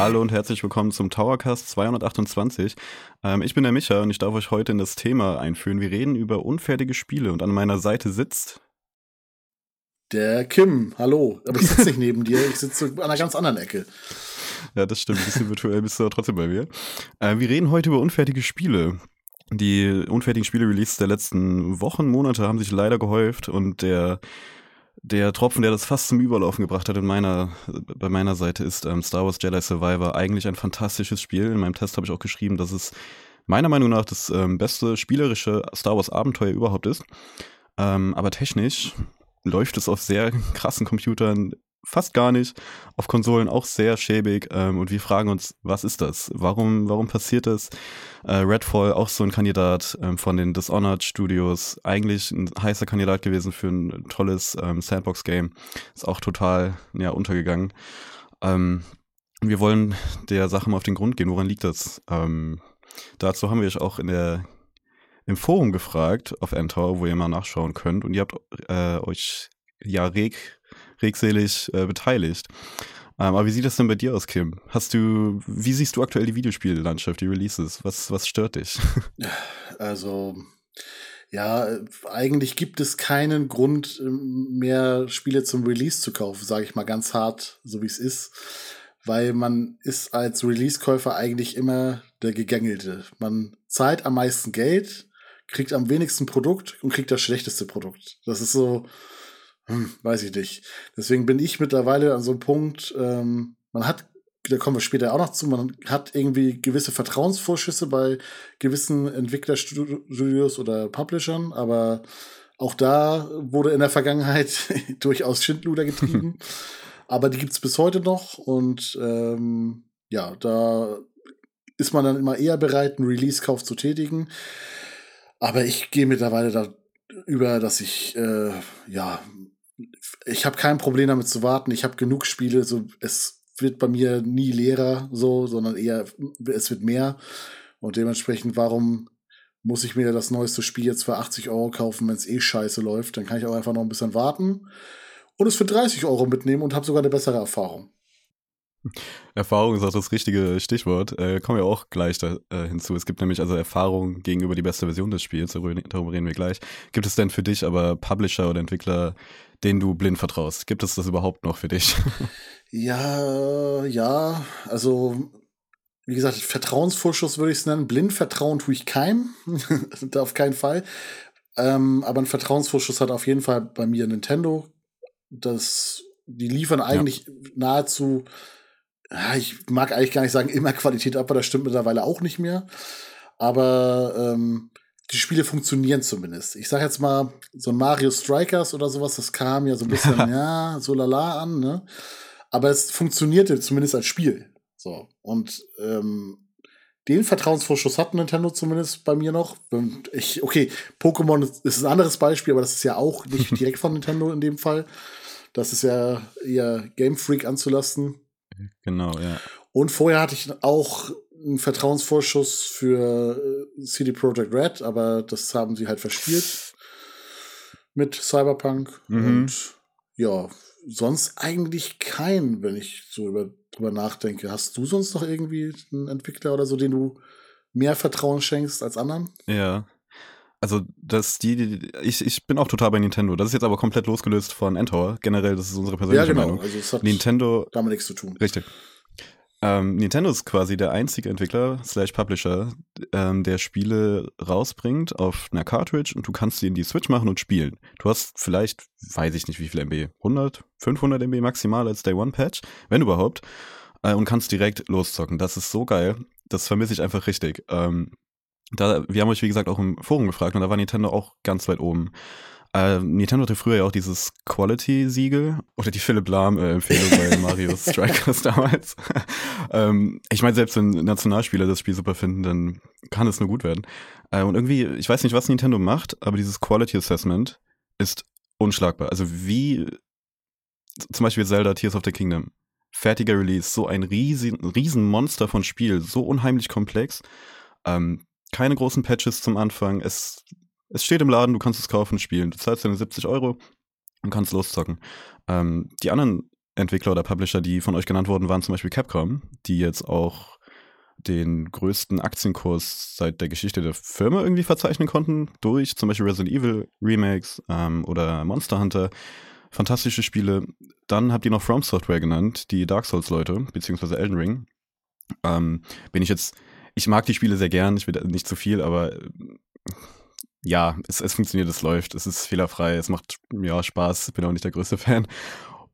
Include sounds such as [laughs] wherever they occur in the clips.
Hallo und herzlich willkommen zum Towercast 228. Ähm, ich bin der Micha und ich darf euch heute in das Thema einführen. Wir reden über unfertige Spiele und an meiner Seite sitzt der Kim. Hallo. Aber ich sitze nicht neben dir, ich sitze an einer ganz anderen Ecke. Ja, das stimmt. Ein bisschen virtuell bist du aber trotzdem bei mir. Äh, wir reden heute über unfertige Spiele. Die unfertigen Spiele-Releases der letzten Wochen, Monate haben sich leider gehäuft und der der Tropfen, der das fast zum Überlaufen gebracht hat in meiner, bei meiner Seite, ist ähm, Star Wars Jedi Survivor. Eigentlich ein fantastisches Spiel. In meinem Test habe ich auch geschrieben, dass es meiner Meinung nach das ähm, beste spielerische Star Wars Abenteuer überhaupt ist. Ähm, aber technisch läuft es auf sehr krassen Computern fast gar nicht. Auf Konsolen auch sehr schäbig. Ähm, und wir fragen uns, was ist das? Warum, warum passiert das? Äh, Redfall, auch so ein Kandidat ähm, von den Dishonored Studios. Eigentlich ein heißer Kandidat gewesen für ein tolles ähm, Sandbox-Game. Ist auch total ja, untergegangen. Ähm, wir wollen der Sache mal auf den Grund gehen. Woran liegt das? Ähm, dazu haben wir euch auch in der im Forum gefragt auf Enter, wo ihr mal nachschauen könnt. Und ihr habt äh, euch ja reg regselig äh, beteiligt. Ähm, aber wie sieht das denn bei dir aus, Kim? Hast du, wie siehst du aktuell die Videospiellandschaft, die Releases? Was, was stört dich? [laughs] Also, ja, eigentlich gibt es keinen Grund mehr, Spiele zum Release zu kaufen, sage ich mal ganz hart, so wie es ist. Weil man ist als Release-Käufer eigentlich immer der Gegängelte. Man zahlt am meisten Geld, kriegt am wenigsten Produkt und kriegt das schlechteste Produkt. Das ist so, hm, weiß ich nicht. Deswegen bin ich mittlerweile an so einem Punkt, ähm, man hat, da kommen wir später auch noch zu, man hat irgendwie gewisse Vertrauensvorschüsse bei gewissen Entwicklerstudios oder Publishern, aber auch da wurde in der Vergangenheit [laughs] durchaus Schindluder getrieben. [laughs] aber die gibt es bis heute noch und ähm, ja, da ist man dann immer eher bereit, einen Release-Kauf zu tätigen. Aber ich gehe mittlerweile da über, dass ich äh, ja ich habe kein Problem damit zu warten. Ich habe genug Spiele. So, es wird bei mir nie leerer, so, sondern eher, es wird mehr. Und dementsprechend, warum muss ich mir das neueste Spiel jetzt für 80 Euro kaufen, wenn es eh scheiße läuft? Dann kann ich auch einfach noch ein bisschen warten und es für 30 Euro mitnehmen und habe sogar eine bessere Erfahrung. Erfahrung ist auch das richtige Stichwort. Äh, kommen wir auch gleich da, äh, hinzu. Es gibt nämlich also Erfahrung gegenüber die beste Version des Spiels, darüber reden wir gleich. Gibt es denn für dich aber Publisher oder Entwickler, denen du blind vertraust? Gibt es das überhaupt noch für dich? ja, ja, also wie gesagt, Vertrauensvorschuss würde ich es nennen. Blind vertrauen tue ich keinem. [laughs] auf keinen Fall. Ähm, aber ein Vertrauensvorschuss hat auf jeden Fall bei mir Nintendo. Das, die liefern eigentlich ja. nahezu ich mag eigentlich gar nicht sagen, immer Qualität ab, aber das stimmt mittlerweile auch nicht mehr. Aber ähm, die Spiele funktionieren zumindest. Ich sag jetzt mal, so ein Mario Strikers oder sowas, das kam ja so ein bisschen, ja, so lala an, ne? Aber es funktionierte zumindest als Spiel. So. Und ähm, den Vertrauensvorschuss hat Nintendo zumindest bei mir noch. Ich, okay, Pokémon ist ein anderes Beispiel, aber das ist ja auch nicht [laughs] direkt von Nintendo in dem Fall. Das ist ja eher Game Freak anzulasten. Genau, ja. Und vorher hatte ich auch einen Vertrauensvorschuss für äh, CD Projekt Red, aber das haben sie halt verspielt mit Cyberpunk. Mhm. Und ja, sonst eigentlich kein, wenn ich so über, drüber nachdenke. Hast du sonst noch irgendwie einen Entwickler oder so, den du mehr Vertrauen schenkst als anderen? Ja. Also, dass die, ich, ich bin auch total bei Nintendo. Das ist jetzt aber komplett losgelöst von Endtower. Generell, das ist unsere persönliche ja, genau. Meinung. Also es hat Nintendo damit nichts zu tun. Richtig. Ähm, Nintendo ist quasi der einzige Entwickler slash Publisher, ähm, der Spiele rausbringt auf einer Cartridge und du kannst sie in die Switch machen und spielen. Du hast vielleicht, weiß ich nicht wie viel MB, 100, 500 MB maximal als Day One Patch, wenn überhaupt, äh, und kannst direkt loszocken. Das ist so geil. Das vermisse ich einfach richtig. Ähm, da, wir haben euch, wie gesagt, auch im Forum gefragt und da war Nintendo auch ganz weit oben. Äh, Nintendo hatte früher ja auch dieses Quality-Siegel oder die Philipp Lahm-Empfehlung bei [laughs] Mario Strikers damals. [laughs] ähm, ich meine, selbst wenn Nationalspieler das Spiel super finden, dann kann es nur gut werden. Äh, und irgendwie, ich weiß nicht, was Nintendo macht, aber dieses Quality Assessment ist unschlagbar. Also wie zum Beispiel Zelda Tears of the Kingdom. Fertiger Release, so ein riesen, riesen Monster von Spiel, so unheimlich komplex. Ähm, keine großen Patches zum Anfang. Es, es steht im Laden, du kannst es kaufen spielen. Du zahlst deine 70 Euro und kannst loszocken. Ähm, die anderen Entwickler oder Publisher, die von euch genannt wurden, waren zum Beispiel Capcom, die jetzt auch den größten Aktienkurs seit der Geschichte der Firma irgendwie verzeichnen konnten, durch zum Beispiel Resident Evil Remakes ähm, oder Monster Hunter. Fantastische Spiele. Dann habt ihr noch From Software genannt, die Dark Souls-Leute, beziehungsweise Elden Ring. Ähm, bin ich jetzt, ich mag die Spiele sehr gern, ich will nicht zu viel, aber ja, es, es funktioniert, es läuft, es ist fehlerfrei, es macht ja Spaß, bin auch nicht der größte [laughs] Fan.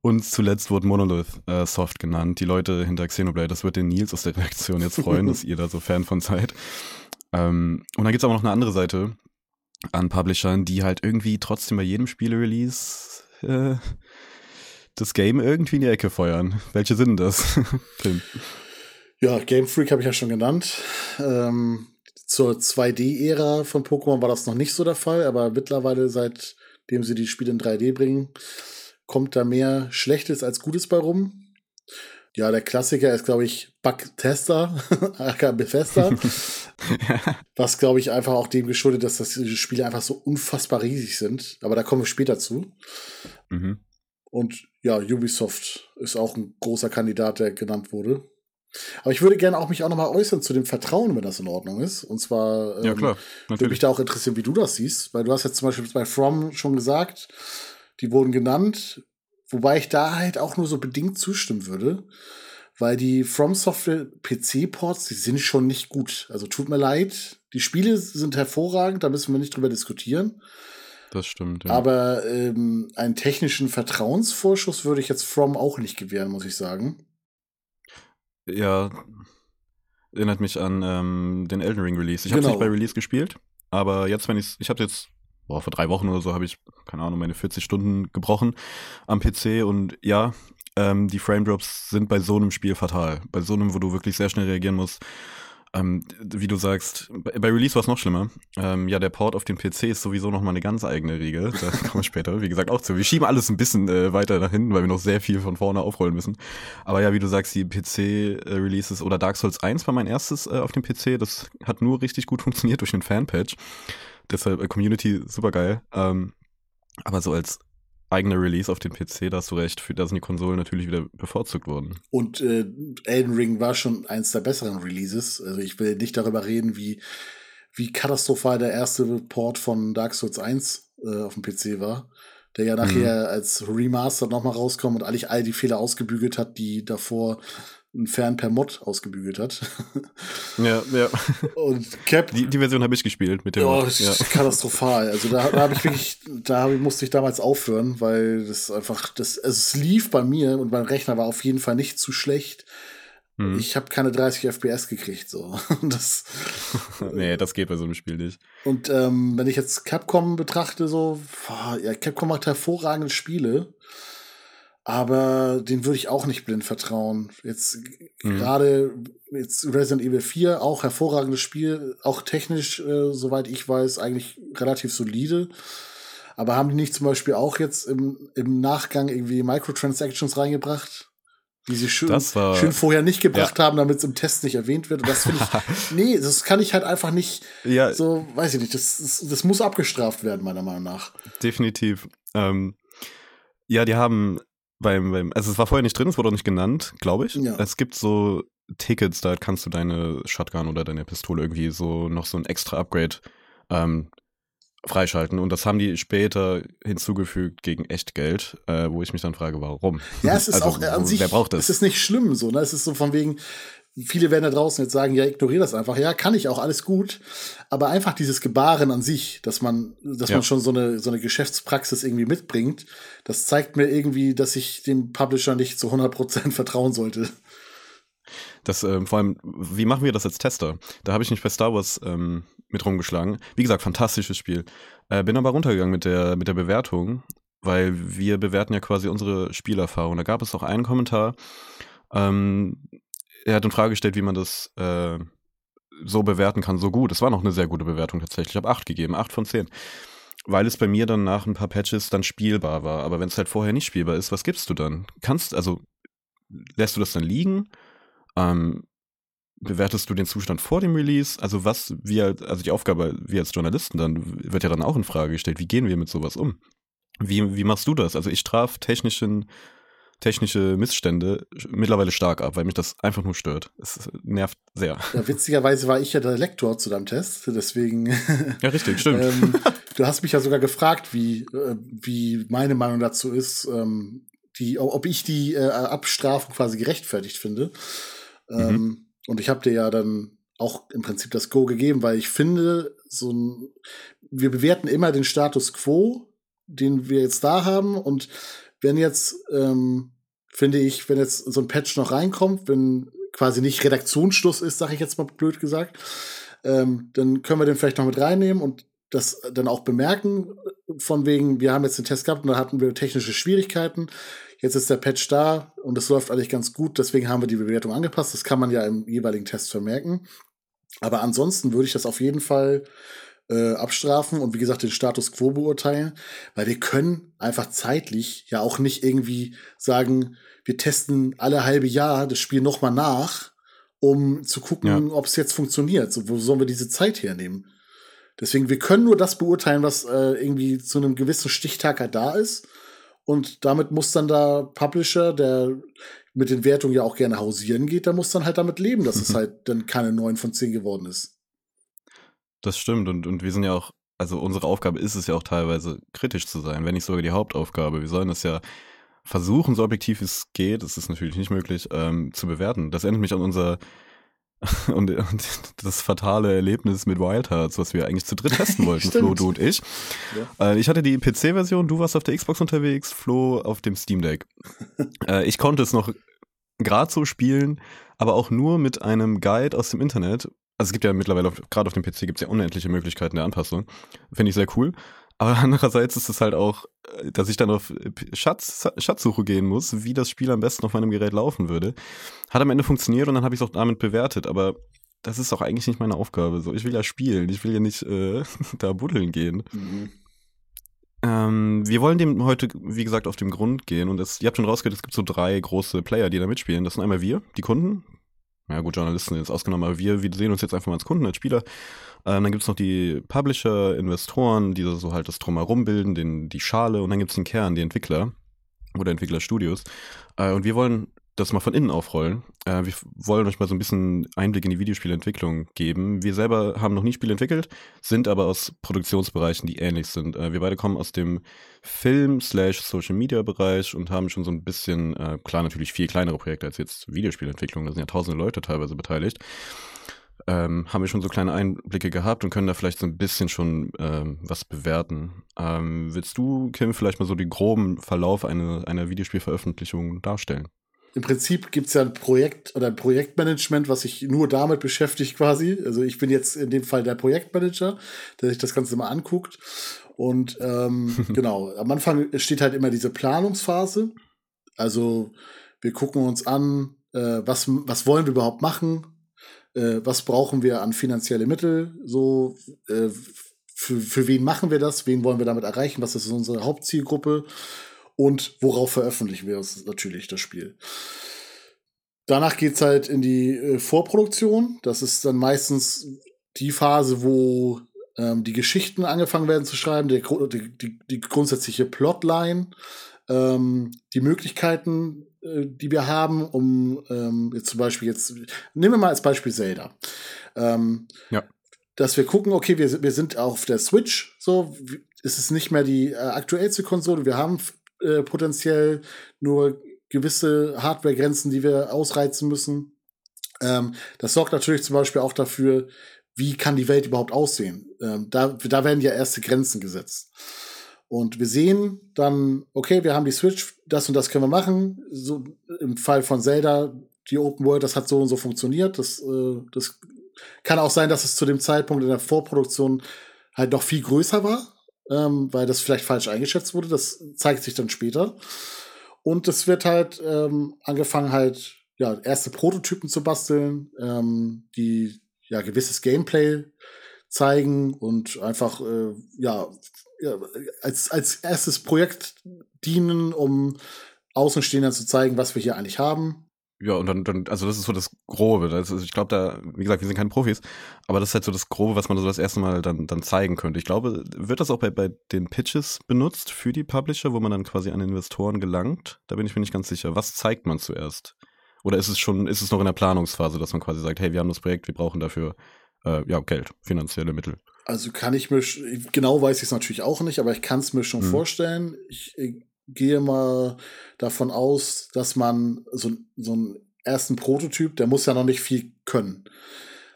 Und zuletzt wurde Monolith äh, Soft genannt, die Leute hinter Xenoblade. Das wird den Nils aus der Redaktion jetzt freuen, [laughs] dass ihr da so Fan von seid. Ähm, und dann gibt es aber noch eine andere Seite an Publishern, die halt irgendwie trotzdem bei jedem Spiele-Release äh, das Game irgendwie in die Ecke feuern. Welche sind das? [laughs] Tim? Ja, Game Freak habe ich ja schon genannt. Ähm, zur 2D-Ära von Pokémon war das noch nicht so der Fall, aber mittlerweile, seitdem sie die Spiele in 3D bringen, kommt da mehr Schlechtes als Gutes bei rum. Ja, der Klassiker ist, glaube ich, Bugtester, [laughs] aka Bethesda. [laughs] Was, glaube ich, einfach auch dem geschuldet, dass das diese Spiele einfach so unfassbar riesig sind. Aber da kommen wir später zu. Mhm. Und ja, Ubisoft ist auch ein großer Kandidat, der genannt wurde. Aber ich würde gerne auch mich auch nochmal äußern zu dem Vertrauen, wenn das in Ordnung ist. Und zwar ja, klar, ähm, würde mich da auch interessieren, wie du das siehst, weil du hast jetzt zum Beispiel bei From schon gesagt, die wurden genannt, wobei ich da halt auch nur so bedingt zustimmen würde, weil die From Software PC-Ports, die sind schon nicht gut. Also tut mir leid, die Spiele sind hervorragend, da müssen wir nicht drüber diskutieren. Das stimmt, ja. Aber ähm, einen technischen Vertrauensvorschuss würde ich jetzt From auch nicht gewähren, muss ich sagen. Ja, erinnert mich an ähm, den Elden Ring Release. Ich habe genau. nicht bei Release gespielt, aber jetzt, wenn ich ich habe jetzt boah, vor drei Wochen oder so habe ich, keine Ahnung, meine 40 Stunden gebrochen am PC und ja, ähm, die Frame Drops sind bei so einem Spiel fatal. Bei so einem, wo du wirklich sehr schnell reagieren musst. Ähm, wie du sagst, bei Release war es noch schlimmer. Ähm, ja, der Port auf den PC ist sowieso noch mal eine ganz eigene Regel. Da [laughs] kommen wir später, wie gesagt, auch zu. Wir schieben alles ein bisschen äh, weiter nach hinten, weil wir noch sehr viel von vorne aufrollen müssen. Aber ja, wie du sagst, die PC-Releases oder Dark Souls 1 war mein erstes äh, auf dem PC. Das hat nur richtig gut funktioniert durch den Fanpatch. Deshalb äh, Community super geil. Ähm, aber so als eigener Release auf dem PC, da hast du recht, für da sind die Konsolen natürlich wieder bevorzugt worden. Und äh, Elden Ring war schon eins der besseren Releases. Also ich will nicht darüber reden, wie, wie katastrophal der erste Port von Dark Souls 1 äh, auf dem PC war. Der ja nachher mhm. als Remaster nochmal rauskommt und eigentlich all die Fehler ausgebügelt hat, die davor ein Fan per Mod ausgebügelt hat. Ja, ja. Und Cap. Die, die Version habe ich gespielt mit dem. Oh, Mod. Ja. katastrophal. Also da, da habe ich wirklich, da musste ich damals aufhören, weil das einfach, das, also es lief bei mir und mein Rechner war auf jeden Fall nicht zu schlecht. Hm. Ich habe keine 30 FPS gekriegt, so. [laughs] Das, [laughs] nee, das geht bei so einem Spiel nicht. Und ähm, wenn ich jetzt Capcom betrachte, so, boah, ja, Capcom macht hervorragende Spiele aber den würde ich auch nicht blind vertrauen. Jetzt mhm. gerade jetzt Resident Evil 4, auch hervorragendes Spiel, auch technisch, äh, soweit ich weiß, eigentlich relativ solide. Aber haben die nicht zum Beispiel auch jetzt im, im Nachgang irgendwie Microtransactions reingebracht? Die sie schön, war, schön vorher nicht gebracht ja. haben, damit es im Test nicht erwähnt wird. Und das finde ich, [laughs] nee, das kann ich halt einfach nicht, ja. so, weiß ich nicht, das, das, das muss abgestraft werden, meiner Meinung nach. Definitiv. Ähm, ja, die haben beim, beim, also es war vorher nicht drin, es wurde auch nicht genannt, glaube ich. Ja. Es gibt so Tickets, da kannst du deine Shotgun oder deine Pistole irgendwie so noch so ein extra Upgrade ähm, freischalten. Und das haben die später hinzugefügt gegen Echtgeld, äh, wo ich mich dann frage, warum? Ja, es [laughs] ist also, auch an sich, wer braucht das? es ist nicht schlimm so, ne? Es ist so von wegen, viele werden da draußen jetzt sagen, ja, ignoriere das einfach. Ja, kann ich auch, alles gut. Aber einfach dieses Gebaren an sich, dass man, dass ja. man schon so eine, so eine Geschäftspraxis irgendwie mitbringt, das zeigt mir irgendwie, dass ich dem Publisher nicht zu 100% vertrauen sollte. Das, ähm, vor allem, wie machen wir das als Tester? Da habe ich mich bei Star Wars ähm, mit rumgeschlagen. Wie gesagt, fantastisches Spiel. Äh, bin aber runtergegangen mit der, mit der Bewertung, weil wir bewerten ja quasi unsere Spielerfahrung. Da gab es auch einen Kommentar, ähm, er hat in Frage gestellt, wie man das äh, so bewerten kann, so gut. Es war noch eine sehr gute Bewertung tatsächlich. Ich habe 8 gegeben, 8 von 10. Weil es bei mir dann nach ein paar Patches dann spielbar war. Aber wenn es halt vorher nicht spielbar ist, was gibst du dann? Kannst, also, lässt du das dann liegen? Ähm, bewertest du den Zustand vor dem Release? Also was wir, also die Aufgabe, wir als Journalisten dann, wird ja dann auch in Frage gestellt, wie gehen wir mit sowas um? Wie, wie machst du das? Also ich traf technischen technische Missstände mittlerweile stark ab, weil mich das einfach nur stört. Es nervt sehr. Ja, witzigerweise war ich ja der Lektor zu deinem Test, deswegen. [laughs] Ja, richtig, stimmt. [laughs] ähm, du hast mich ja sogar gefragt, wie, äh, wie meine Meinung dazu ist, ähm, die, ob ich die äh, Abstrafung quasi gerechtfertigt finde. Ähm, mhm. Und ich habe dir ja dann auch im Prinzip das Go gegeben, weil ich finde, so ein, wir bewerten immer den Status quo, den wir jetzt da haben und wenn jetzt, ähm, finde ich, wenn jetzt so ein Patch noch reinkommt, wenn quasi nicht Redaktionsschluss ist, sage ich jetzt mal blöd gesagt, ähm, dann können wir den vielleicht noch mit reinnehmen und das dann auch bemerken, von wegen, wir haben jetzt den Test gehabt und da hatten wir technische Schwierigkeiten. Jetzt ist der Patch da und es läuft eigentlich ganz gut, deswegen haben wir die Bewertung angepasst. Das kann man ja im jeweiligen Test vermerken. Aber ansonsten würde ich das auf jeden Fall äh, abstrafen und wie gesagt den Status quo beurteilen, weil wir können einfach zeitlich ja auch nicht irgendwie sagen, wir testen alle halbe Jahr das Spiel nochmal nach, um zu gucken, ja. ob es jetzt funktioniert. So, wo sollen wir diese Zeit hernehmen? Deswegen, wir können nur das beurteilen, was äh, irgendwie zu einem gewissen Stichtag halt da ist. Und damit muss dann der Publisher, der mit den Wertungen ja auch gerne hausieren geht, der muss dann halt damit leben, dass es [laughs] halt dann keine 9 von 10 geworden ist. Das stimmt und, und wir sind ja auch, also unsere Aufgabe ist es ja auch teilweise kritisch zu sein, wenn nicht sogar die Hauptaufgabe. Wir sollen das ja versuchen, so objektiv wie es geht, das ist natürlich nicht möglich, ähm, zu bewerten. Das erinnert mich an unser [laughs] und, und, das fatale Erlebnis mit Wild Hearts, was wir eigentlich zu dritt testen [laughs] wollten, Flo, du und ich. Ja. Äh, ich hatte die PC-Version, du warst auf der Xbox unterwegs, Flo auf dem Steam Deck. [laughs] äh, ich konnte es noch gerade so spielen, aber auch nur mit einem Guide aus dem Internet, also es gibt ja mittlerweile, gerade auf dem PC gibt es ja unendliche Möglichkeiten der Anpassung. Finde ich sehr cool. Aber [laughs] andererseits ist es halt auch, äh, dass ich dann auf Schatz, Schatzsuche gehen muss, wie das Spiel am besten auf meinem Gerät laufen würde. Hat am Ende funktioniert und dann habe ich es auch damit bewertet. Aber das ist auch eigentlich nicht meine Aufgabe. So, ich will ja spielen, ich will ja nicht äh, [laughs] da buddeln gehen. Mhm. Ähm, wir wollen dem heute, wie gesagt, auf den Grund gehen. Und es, ihr habt schon rausgehört, es gibt so drei große Player, die da mitspielen. Das sind einmal wir, die Kunden, ja gut, Journalisten jetzt ausgenommen, aber wir, wir sehen uns jetzt einfach mal als Kunden, als Spieler. Ähm, dann gibt's noch die Publisher, Investoren, die so halt das Drumherum bilden, den, die Schale und dann gibt's den Kern, die Entwickler oder Entwicklerstudios. Äh, und wir wollen das mal von innen aufrollen. Äh, wir wollen euch mal so ein bisschen Einblick in die Videospielentwicklung geben. Wir selber haben noch nie Spiele entwickelt, sind aber aus Produktionsbereichen, die ähnlich sind. Äh, wir beide kommen aus dem Film slash Social Media Bereich und haben schon so ein bisschen, äh, klar natürlich viel kleinere Projekte als jetzt Videospielentwicklung, da sind ja tausende Leute teilweise beteiligt. Ähm, haben wir schon so kleine Einblicke gehabt und können da vielleicht so ein bisschen schon ähm, was bewerten. Ähm, willst du, Kim, vielleicht mal so den groben Verlauf einer, einer Videospielveröffentlichung darstellen? Im Prinzip gibt es ja ein Projekt oder ein Projektmanagement, was sich nur damit beschäftigt quasi. Also ich bin jetzt in dem Fall der Projektmanager, der sich das Ganze mal anguckt. Und ähm, [laughs] genau, am Anfang steht halt immer diese Planungsphase. Also wir gucken uns an, äh, was, was wollen wir überhaupt machen, äh, was brauchen wir an finanzielle Mittel, so äh, für, für wen machen wir das, wen wollen wir damit erreichen, was ist unsere Hauptzielgruppe und worauf veröffentlichen wir uns natürlich das Spiel. Danach geht's halt in die äh, Vorproduktion. Das ist dann meistens die Phase, wo ähm, die Geschichten angefangen werden zu schreiben, die, die, die grundsätzliche Plotline, ähm, die Möglichkeiten, äh, die wir haben, um ähm, jetzt zum Beispiel jetzt, nehmen wir mal als Beispiel Zelda. Ähm, ja. Dass wir gucken, okay, wir, wir sind auf der Switch, so, ist es nicht mehr die äh, aktuellste Konsole, wir haben äh, potenziell nur gewisse Hardware-Grenzen, die wir ausreizen müssen. Ähm, das sorgt natürlich zum Beispiel auch dafür, wie kann die Welt überhaupt aussehen. Ähm, da, da werden ja erste Grenzen gesetzt. Und wir sehen dann, okay, wir haben die Switch, das und das können wir machen. So im Fall von Zelda, die Open World, das hat so und so funktioniert. Das, äh, das kann auch sein, dass es zu dem Zeitpunkt in der Vorproduktion halt noch viel größer war ähm, weil das vielleicht falsch eingeschätzt wurde. Das zeigt sich dann später. Und es wird halt ähm, angefangen, halt ja, erste Prototypen zu basteln, ähm, die ja gewisses Gameplay zeigen und einfach äh, ja, ja, als, als erstes Projekt dienen, um Außenstehenden zu zeigen, was wir hier eigentlich haben. Ja, und dann, dann, also das ist so das Grobe. Das ist, ich glaube, da, wie gesagt, wir sind keine Profis, aber das ist halt so das Grobe, was man so das erste Mal dann, dann zeigen könnte. Ich glaube, wird das auch bei, bei den Pitches benutzt für die Publisher, wo man dann quasi an Investoren gelangt? Da bin ich mir nicht ganz sicher. Was zeigt man zuerst? Oder ist es schon, ist es noch in der Planungsphase, dass man quasi sagt, hey, wir haben das Projekt, wir brauchen dafür äh, ja, Geld, finanzielle Mittel? Also kann ich mir, genau weiß ich es natürlich auch nicht, aber ich kann es mir schon hm. vorstellen. Ich, ich gehe mal davon aus, dass man so, so einen ersten Prototyp, der muss ja noch nicht viel können.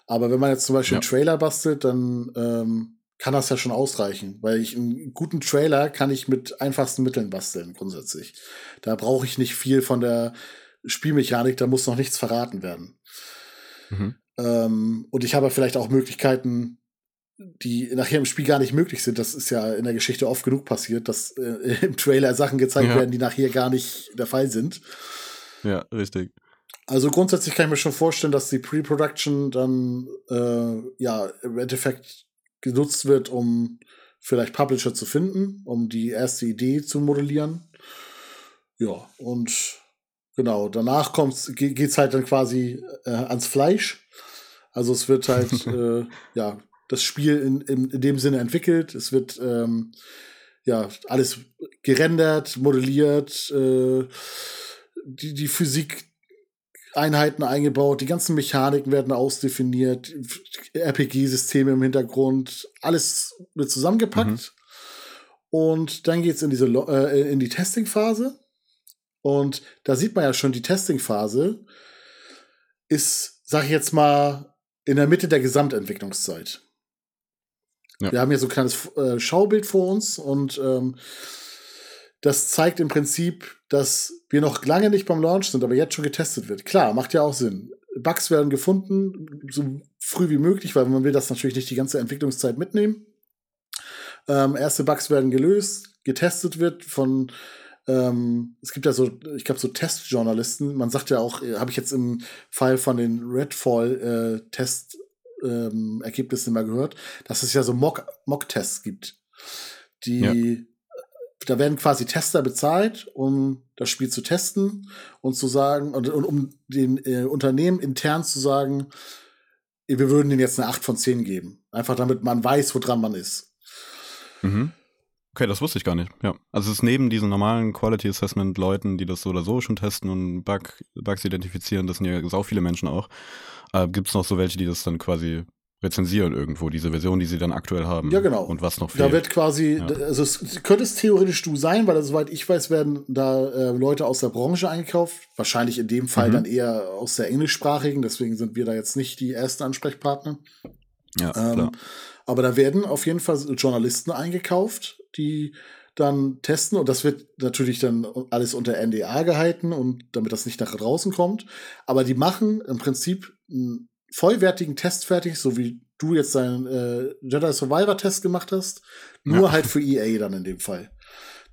Aber wenn man jetzt zum Beispiel ja. einen Trailer bastelt, dann ähm, kann das ja schon ausreichen, weil ich einen guten Trailer kann ich mit einfachsten Mitteln basteln, grundsätzlich. Da brauche ich nicht viel von der Spielmechanik, da muss noch nichts verraten werden. Mhm. Ähm, und ich habe vielleicht auch Möglichkeiten, die nachher im Spiel gar nicht möglich sind. Das ist ja in der Geschichte oft genug passiert, dass äh, [laughs] im Trailer Sachen gezeigt ja. werden, die nachher gar nicht der Fall sind. Ja, richtig. Also grundsätzlich kann ich mir schon vorstellen, dass die Pre-Production dann äh, ja im Endeffekt genutzt wird, um vielleicht Publisher zu finden, um die erste Idee zu modellieren. Ja, und genau, danach geht es halt dann quasi äh, ans Fleisch. Also es wird halt [laughs] äh, ja das Spiel in, in, in dem Sinne entwickelt. Es wird ähm, ja alles gerendert, modelliert, äh, die, die Physik Einheiten eingebaut, die ganzen Mechaniken werden ausdefiniert, RPG-Systeme im Hintergrund, alles wird zusammengepackt. Mhm. Und dann geht's in diese äh, in die Testing-Phase. Und da sieht man ja schon, die Testing-Phase ist, sag ich jetzt mal, in der Mitte der Gesamtentwicklungszeit. Ja. Wir haben hier so ein kleines äh, Schaubild vor uns und ähm, das zeigt im Prinzip, dass wir noch lange nicht beim Launch sind, aber jetzt schon getestet wird. Klar, macht ja auch Sinn. Bugs werden gefunden, so früh wie möglich, weil man will das natürlich nicht die ganze Entwicklungszeit mitnehmen. Ähm, erste Bugs werden gelöst, getestet wird von ähm, es gibt ja so, ich glaube, so Testjournalisten. Man sagt ja auch, äh, habe ich jetzt im Fall von den Redfall-Test ähm, Ergebnisse mal gehört, dass es ja so Mock-Tests Mock gibt. Die, ja. da werden quasi Tester bezahlt, um das Spiel zu testen und zu sagen, und, und um den äh, Unternehmen intern zu sagen, wir würden denen jetzt eine 8 von 10 geben. Einfach damit man weiß, woran man ist. Mhm. Okay, das wusste ich gar nicht. Ja. Also es ist neben diesen normalen Quality Assessment Leuten, die das so oder so schon testen und Bug, Bugs identifizieren, das sind ja sau viele Menschen auch. Äh, Gibt es noch so welche, die das dann quasi rezensieren irgendwo, diese Version, die sie dann aktuell haben? Ja, genau. Und was noch fehlt. Da wird quasi, ja. also es könnte es theoretisch du sein, weil soweit ich weiß, werden da äh, Leute aus der Branche eingekauft. Wahrscheinlich in dem Fall mhm. dann eher aus der englischsprachigen, deswegen sind wir da jetzt nicht die ersten Ansprechpartner. Ja, ähm, klar. Aber da werden auf jeden Fall Journalisten eingekauft, die dann testen und das wird natürlich dann alles unter NDA gehalten und damit das nicht nach draußen kommt. Aber die machen im Prinzip einen vollwertigen Test fertig, so wie du jetzt deinen äh, Jedi Survivor Test gemacht hast, nur ja. halt für EA dann in dem Fall.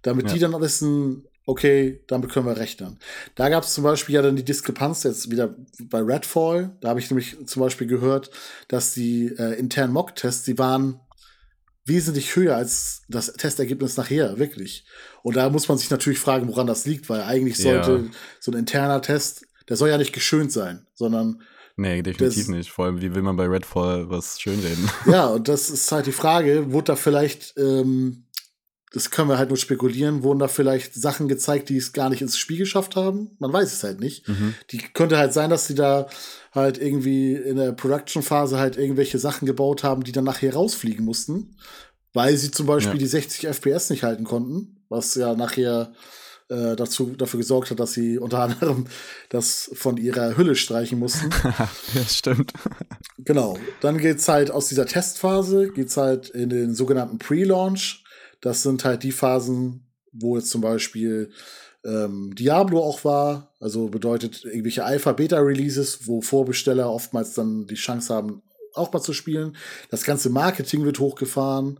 Damit ja. die dann wissen, okay, damit können wir rechnen. Da gab es zum Beispiel ja dann die Diskrepanz jetzt wieder bei Redfall. Da habe ich nämlich zum Beispiel gehört, dass die äh, internen Mock-Tests, die waren wesentlich höher als das Testergebnis nachher, wirklich. Und da muss man sich natürlich fragen, woran das liegt, weil eigentlich sollte ja. so ein interner Test, der soll ja nicht geschönt sein, sondern Nee, definitiv das, nicht. Vor allem, wie will man bei Redfall was schönreden? Ja, und das ist halt die Frage, wurde da vielleicht, ähm, das können wir halt nur spekulieren, wurden da vielleicht Sachen gezeigt, die es gar nicht ins Spiel geschafft haben? Man weiß es halt nicht. Mhm. Die könnte halt sein, dass sie da halt irgendwie in der Production-Phase halt irgendwelche Sachen gebaut haben, die dann nachher rausfliegen mussten, weil sie zum Beispiel ja. die 60 FPS nicht halten konnten, was ja nachher äh, dazu, dafür gesorgt hat, dass sie unter anderem das von ihrer Hülle streichen mussten. [laughs] ja, stimmt. Genau. Dann geht's halt aus dieser Testphase, geht's halt in den sogenannten Pre-Launch. Das sind halt die Phasen, wo jetzt zum Beispiel ähm, Diablo auch war. Also bedeutet irgendwelche Alpha-Beta-Releases, wo Vorbesteller oftmals dann die Chance haben, auch mal zu spielen. Das ganze Marketing wird hochgefahren.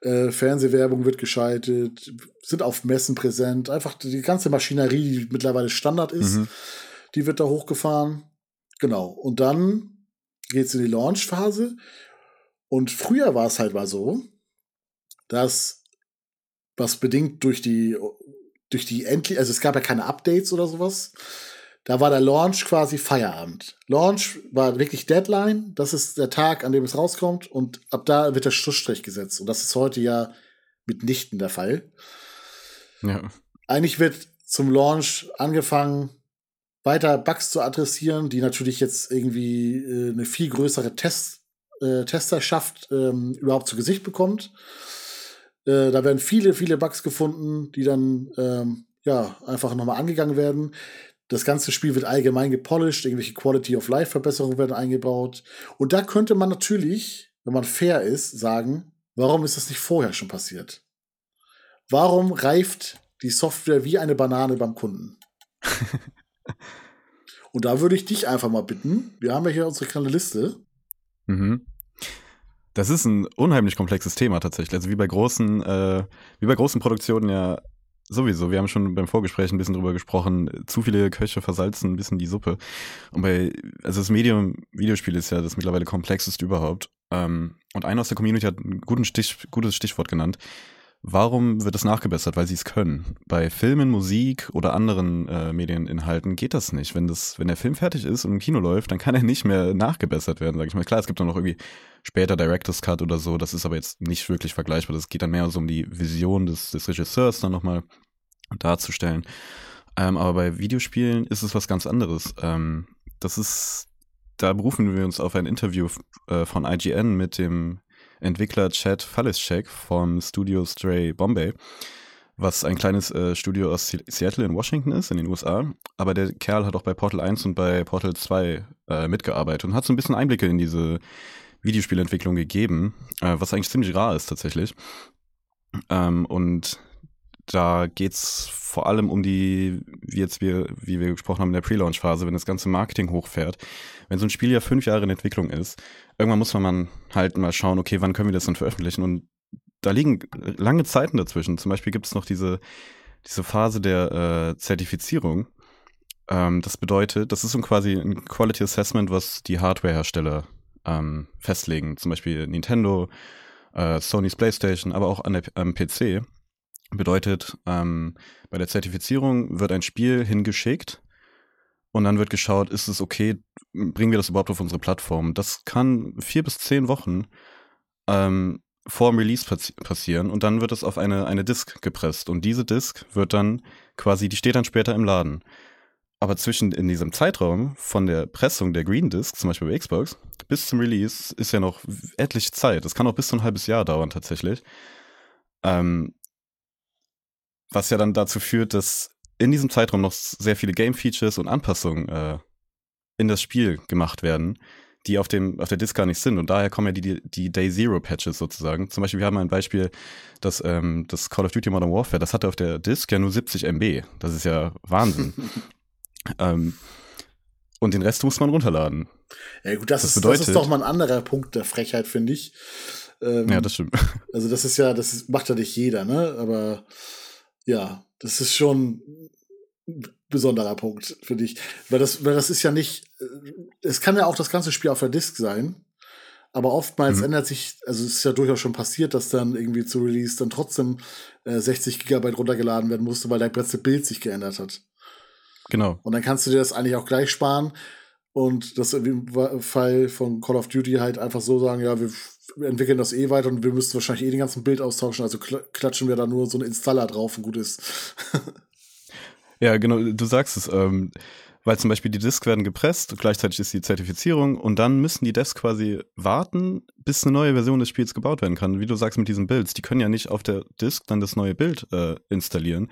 Äh, Fernsehwerbung wird geschaltet, sind auf Messen präsent. Einfach die ganze Maschinerie, die mittlerweile Standard ist, mhm. die wird da hochgefahren. Genau. Und dann geht es in die Launch-Phase. Und früher war es halt mal so, dass was bedingt durch die durch die endlich, also es gab ja keine Updates oder sowas. da war der Launch quasi Feierabend. Launch war wirklich Deadline. Das ist der Tag, an dem es rauskommt. Und ab da wird der Schlussstrich gesetzt. Und das ist heute ja mitnichten der Fall. Ja. Eigentlich wird zum Launch angefangen, weiter Bugs zu adressieren, die natürlich jetzt irgendwie äh, eine viel größere Test, äh, Testerschaft ähm, überhaupt zu Gesicht bekommt. Äh, da werden viele, viele Bugs gefunden, die dann ähm, ja einfach nochmal angegangen werden. Das ganze Spiel wird allgemein gepolished, irgendwelche Quality of Life Verbesserungen werden eingebaut. Und da könnte man natürlich, wenn man fair ist, sagen, warum ist das nicht vorher schon passiert? Warum reift die Software wie eine Banane beim Kunden? [laughs] Und da würde ich dich einfach mal bitten. Wir haben ja hier unsere kleine Liste. Mhm. Das ist ein unheimlich komplexes Thema tatsächlich. Also wie bei großen, äh, wie bei großen Produktionen ja sowieso. Wir haben schon beim Vorgespräch ein bisschen drüber gesprochen. Zu viele Köche versalzen ein bisschen die Suppe. Und bei, also das Medium Videospiel ist ja das mittlerweile komplexeste überhaupt. Ähm, und einer aus der Community hat ein guten Stich, gutes Stichwort genannt. Warum wird es nachgebessert? Weil sie es können. Bei Filmen, Musik oder anderen äh, Medieninhalten geht das nicht. Wenn, das, wenn der Film fertig ist und im Kino läuft, dann kann er nicht mehr nachgebessert werden, sag ich mal. Klar, es gibt dann noch irgendwie später Director's Cut oder so, das ist aber jetzt nicht wirklich vergleichbar. Das geht dann mehr so um die Vision des, des Regisseurs dann nochmal darzustellen. Ähm, aber bei Videospielen ist es was ganz anderes. Ähm, das ist, da berufen wir uns auf ein Interview äh, von IGN mit dem Entwickler Chad Falischek vom Studio Stray Bombay, was ein kleines äh, Studio aus Seattle in Washington ist, in den USA. Aber der Kerl hat auch bei Portal 1 und bei Portal 2 äh, mitgearbeitet und hat so ein bisschen Einblicke in diese Videospielentwicklung gegeben, äh, was eigentlich ziemlich rar ist tatsächlich. Ähm, und da geht es vor allem um die, wie jetzt wir, wie wir gesprochen haben in der Pre-Launch-Phase, wenn das ganze Marketing hochfährt. Wenn so ein Spiel ja fünf Jahre in Entwicklung ist, irgendwann muss man halt mal schauen, okay, wann können wir das dann veröffentlichen? Und da liegen lange Zeiten dazwischen. Zum Beispiel gibt es noch diese, diese Phase der äh, Zertifizierung. Ähm, das bedeutet, das ist so quasi ein Quality Assessment, was die Hardware-Hersteller ähm, festlegen. Zum Beispiel Nintendo, äh, Sony's PlayStation, aber auch an der, am PC. Bedeutet, ähm, bei der Zertifizierung wird ein Spiel hingeschickt und dann wird geschaut, ist es okay, bringen wir das überhaupt auf unsere Plattform? Das kann vier bis zehn Wochen ähm, vor dem Release passi passieren und dann wird es auf eine, eine Disk gepresst und diese Disk wird dann quasi, die steht dann später im Laden. Aber zwischen in diesem Zeitraum von der Pressung der Green Disk, zum Beispiel bei Xbox, bis zum Release ist ja noch etliche Zeit. Das kann auch bis zu ein halbes Jahr dauern tatsächlich. Ähm, was ja dann dazu führt, dass in diesem Zeitraum noch sehr viele Game-Features und Anpassungen äh, in das Spiel gemacht werden, die auf, dem, auf der Disk gar nicht sind. Und daher kommen ja die, die Day Zero Patches sozusagen. Zum Beispiel, wir haben ein Beispiel, dass ähm, das Call of Duty Modern Warfare, das hatte auf der Disk ja nur 70 MB. Das ist ja Wahnsinn. [laughs] ähm, und den Rest muss man runterladen. Ja, gut, das, das, ist, bedeutet, das ist doch mal ein anderer Punkt der Frechheit, finde ich. Ähm, ja, das stimmt. [laughs] Also, das ist ja, das ist, macht ja nicht jeder, ne? Aber ja, das ist schon besonderer Punkt, finde ich. Weil das, weil das ist ja nicht, äh, es kann ja auch das ganze Spiel auf der Disk sein. Aber oftmals mhm. ändert sich, also es ist ja durchaus schon passiert, dass dann irgendwie zu Release dann trotzdem äh, 60 Gigabyte runtergeladen werden musste, weil dein ganze Bild sich geändert hat. Genau. Und dann kannst du dir das eigentlich auch gleich sparen und das im Fall von Call of Duty halt einfach so sagen, ja, wir entwickeln das eh weiter und wir müssten wahrscheinlich eh den ganzen Bild austauschen, also klatschen wir da nur so einen Installer drauf und gut ist. [laughs] ja, genau, du sagst es. Ähm, weil zum Beispiel die Disks werden gepresst, gleichzeitig ist die Zertifizierung und dann müssen die Disks quasi warten, bis eine neue Version des Spiels gebaut werden kann. Wie du sagst mit diesen Builds, die können ja nicht auf der Disk dann das neue Bild äh, installieren.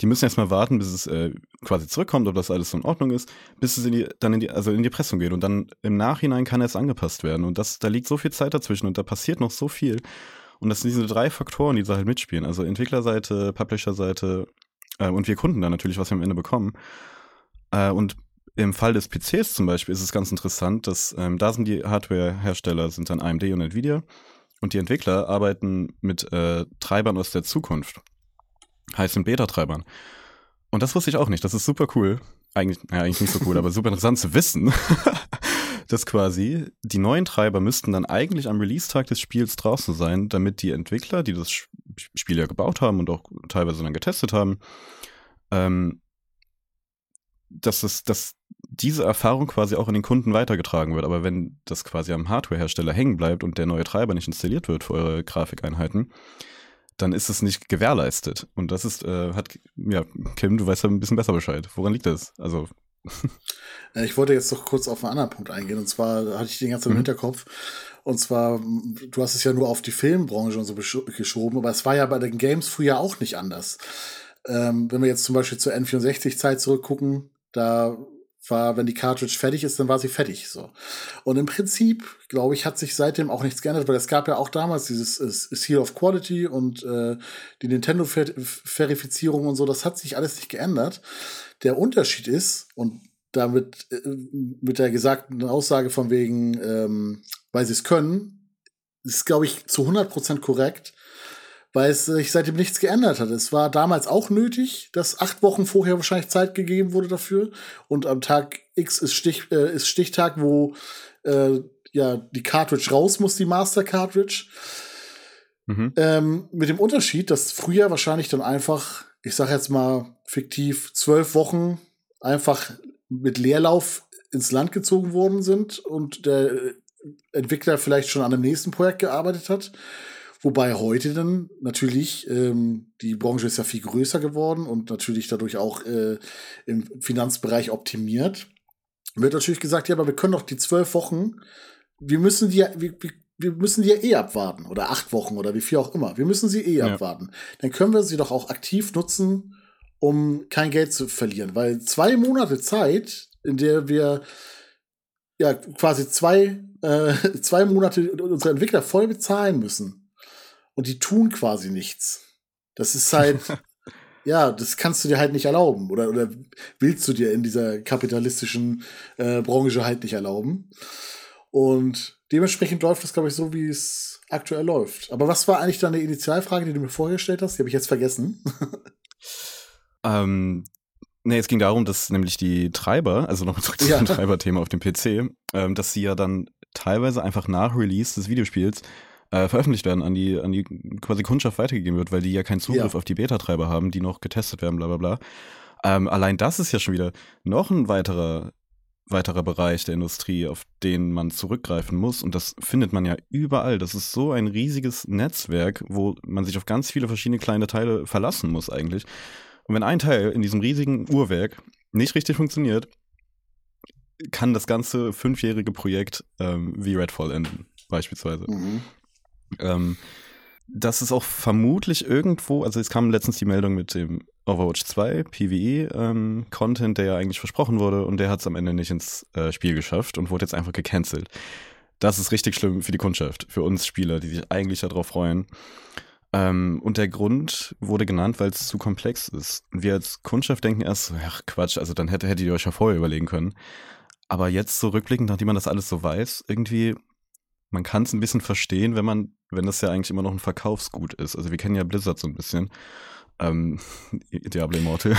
Die müssen erstmal warten, bis es äh, quasi zurückkommt, ob das alles so in Ordnung ist, bis es in die, dann in die, also in die Pressung geht. Und dann im Nachhinein kann es angepasst werden. Und das, da liegt so viel Zeit dazwischen und da passiert noch so viel. Und das sind diese drei Faktoren, die da halt mitspielen. Also Entwicklerseite, Publisherseite äh, und wir Kunden dann natürlich, was wir am Ende bekommen. Äh, und im Fall des PCs zum Beispiel ist es ganz interessant, dass ähm, da sind die Hardware-Hersteller, sind dann AMD und Nvidia. Und die Entwickler arbeiten mit äh, Treibern aus der Zukunft. Heißt in Beta-Treibern. Und das wusste ich auch nicht. Das ist super cool. Eigentlich, ja, eigentlich nicht so cool, [laughs] aber super interessant zu wissen, [laughs] dass quasi die neuen Treiber müssten dann eigentlich am Release-Tag des Spiels draußen sein, damit die Entwickler, die das Spiel ja gebaut haben und auch teilweise dann getestet haben, ähm, dass es, dass diese Erfahrung quasi auch an den Kunden weitergetragen wird. Aber wenn das quasi am Hardwarehersteller hängen bleibt und der neue Treiber nicht installiert wird für eure Grafikeinheiten, dann ist es nicht gewährleistet. Und das ist, äh, hat, ja, Kim, du weißt ja ein bisschen besser Bescheid. Woran liegt das? Also. Äh, ich wollte jetzt noch kurz auf einen anderen Punkt eingehen. Und zwar hatte ich den ganzen mhm. im Hinterkopf. Und zwar, du hast es ja nur auf die Filmbranche und so geschoben, aber es war ja bei den Games früher auch nicht anders. Ähm, wenn wir jetzt zum Beispiel zur N64-Zeit zurückgucken, da war, wenn die Cartridge fertig ist, dann war sie fertig. So. Und im Prinzip, glaube ich, hat sich seitdem auch nichts geändert, weil es gab ja auch damals dieses äh, Seal of Quality und äh, die Nintendo-Verifizierung und so, das hat sich alles nicht geändert. Der Unterschied ist, und damit äh, mit der gesagten Aussage von wegen, ähm, weil sie es können, ist, glaube ich, zu 100% korrekt weil es sich seitdem nichts geändert hat. Es war damals auch nötig, dass acht Wochen vorher wahrscheinlich Zeit gegeben wurde dafür. Und am Tag X ist, Stich, äh, ist Stichtag, wo äh, ja die Cartridge raus muss, die Master Cartridge. Mhm. Ähm, mit dem Unterschied, dass früher wahrscheinlich dann einfach, ich sag jetzt mal fiktiv, zwölf Wochen einfach mit Leerlauf ins Land gezogen worden sind und der Entwickler vielleicht schon an dem nächsten Projekt gearbeitet hat. Wobei heute dann natürlich, ähm, die Branche ist ja viel größer geworden und natürlich dadurch auch äh, im Finanzbereich optimiert. Wird natürlich gesagt, ja, aber wir können doch die zwölf Wochen, wir müssen die, wir, müssen die ja eh abwarten oder acht Wochen oder wie viel auch immer. Wir müssen sie eh ja. abwarten. Dann können wir sie doch auch aktiv nutzen, um kein Geld zu verlieren. Weil zwei Monate Zeit, in der wir ja quasi zwei, äh, [laughs] zwei Monate unsere Entwickler voll bezahlen müssen, und die tun quasi nichts. Das ist halt, [laughs] ja, das kannst du dir halt nicht erlauben oder, oder willst du dir in dieser kapitalistischen äh, Branche halt nicht erlauben. Und dementsprechend läuft das, glaube ich, so, wie es aktuell läuft. Aber was war eigentlich deine Initialfrage, die du mir vorgestellt hast? Die habe ich jetzt vergessen. [laughs] ähm, Nee, es ging darum, dass nämlich die Treiber, also nochmal zurück zu ja. dem Treiber-Thema auf dem PC, ähm, dass sie ja dann teilweise einfach nach Release des Videospiels äh, veröffentlicht werden, an die, an die quasi Kundschaft weitergegeben wird, weil die ja keinen Zugriff ja. auf die Beta-Treiber haben, die noch getestet werden, bla bla bla. Ähm, allein das ist ja schon wieder noch ein weiterer, weiterer Bereich der Industrie, auf den man zurückgreifen muss. Und das findet man ja überall. Das ist so ein riesiges Netzwerk, wo man sich auf ganz viele verschiedene kleine Teile verlassen muss eigentlich. Und wenn ein Teil in diesem riesigen Uhrwerk nicht richtig funktioniert, kann das ganze fünfjährige Projekt ähm, wie Redfall enden, beispielsweise. Mhm. Ähm, das ist auch vermutlich irgendwo, also es kam letztens die Meldung mit dem Overwatch 2 PvE-Content, ähm, der ja eigentlich versprochen wurde und der hat es am Ende nicht ins äh, Spiel geschafft und wurde jetzt einfach gecancelt. Das ist richtig schlimm für die Kundschaft, für uns Spieler, die sich eigentlich darauf freuen. Ähm, und der Grund wurde genannt, weil es zu komplex ist. Wir als Kundschaft denken erst, ach Quatsch, also dann hätte, hättet ihr euch ja vorher überlegen können. Aber jetzt so rückblickend, nachdem man das alles so weiß, irgendwie man kann es ein bisschen verstehen, wenn man, wenn das ja eigentlich immer noch ein Verkaufsgut ist. Also wir kennen ja Blizzard so ein bisschen. Ähm, [laughs] Diablo Immortal.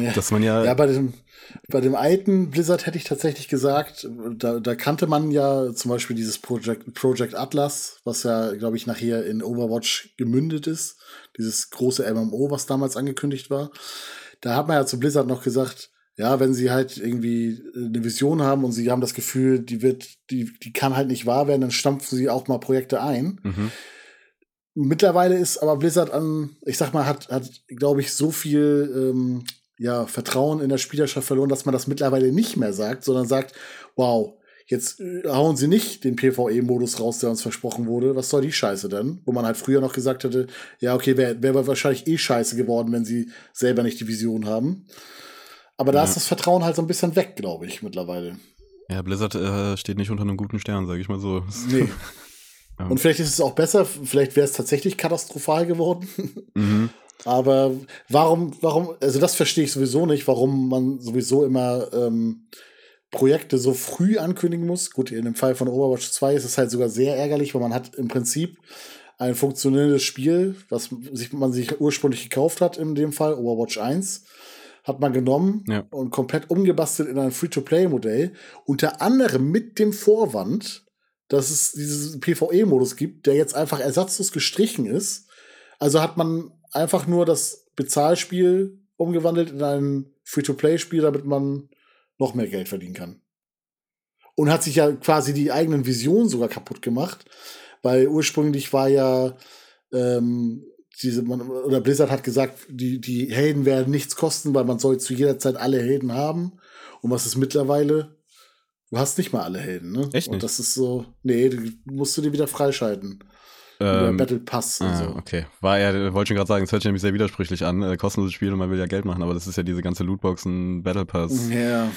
ja. Dass man ja. Ja, bei dem, bei dem alten Blizzard hätte ich tatsächlich gesagt, da, da kannte man ja zum Beispiel dieses Project, Project Atlas, was ja, glaube ich, nachher in Overwatch gemündet ist. Dieses große MMO, was damals angekündigt war. Da hat man ja zu Blizzard noch gesagt, ja, wenn sie halt irgendwie eine Vision haben und sie haben das Gefühl, die wird, die, die kann halt nicht wahr werden, dann stampfen sie auch mal Projekte ein. Mhm. Mittlerweile ist aber Blizzard an, ich sag mal, hat, hat glaube ich, so viel ähm, ja, Vertrauen in der Spielerschaft verloren, dass man das mittlerweile nicht mehr sagt, sondern sagt, wow, jetzt äh, hauen sie nicht den PvE-Modus raus, der uns versprochen wurde. Was soll die Scheiße denn? Wo man halt früher noch gesagt hätte, ja, okay, wäre wär wahrscheinlich eh scheiße geworden, wenn sie selber nicht die Vision haben. Aber da ja. ist das Vertrauen halt so ein bisschen weg, glaube ich, mittlerweile. Ja, Blizzard äh, steht nicht unter einem guten Stern, sage ich mal so. Nee. [laughs] ja. Und vielleicht ist es auch besser, vielleicht wäre es tatsächlich katastrophal geworden. [laughs] Mhm. Aber warum, warum, also das verstehe ich sowieso nicht, warum man sowieso immer ähm, Projekte so früh ankündigen muss. Gut, in dem Fall von Overwatch 2 ist es halt sogar sehr ärgerlich, weil man hat im Prinzip ein funktionierendes Spiel, was sich, man sich ursprünglich gekauft hat, in dem Fall Overwatch 1 hat man genommen ja. und komplett umgebastelt in ein Free-to-Play-Modell. Unter anderem mit dem Vorwand, dass es diesen PvE-Modus gibt, der jetzt einfach ersatzlos gestrichen ist. Also hat man einfach nur das Bezahlspiel umgewandelt in ein Free-to-Play-Spiel, damit man noch mehr Geld verdienen kann. Und hat sich ja quasi die eigenen Visionen sogar kaputt gemacht, weil ursprünglich war ja ähm, diese, man, oder Blizzard hat gesagt, die, die Helden werden nichts kosten, weil man soll zu jeder Zeit alle Helden haben. Und was ist mittlerweile? Du hast nicht mal alle Helden, ne? Echt nicht? Und das ist so, nee, du musst du dir wieder freischalten. Ähm, Battle Pass und ah, so. okay. War ja, wollte schon gerade sagen, es hört sich nämlich sehr widersprüchlich an. Äh, kostenloses Spiel und man will ja Geld machen, aber das ist ja diese ganze Lootboxen, Battle Pass. Ja.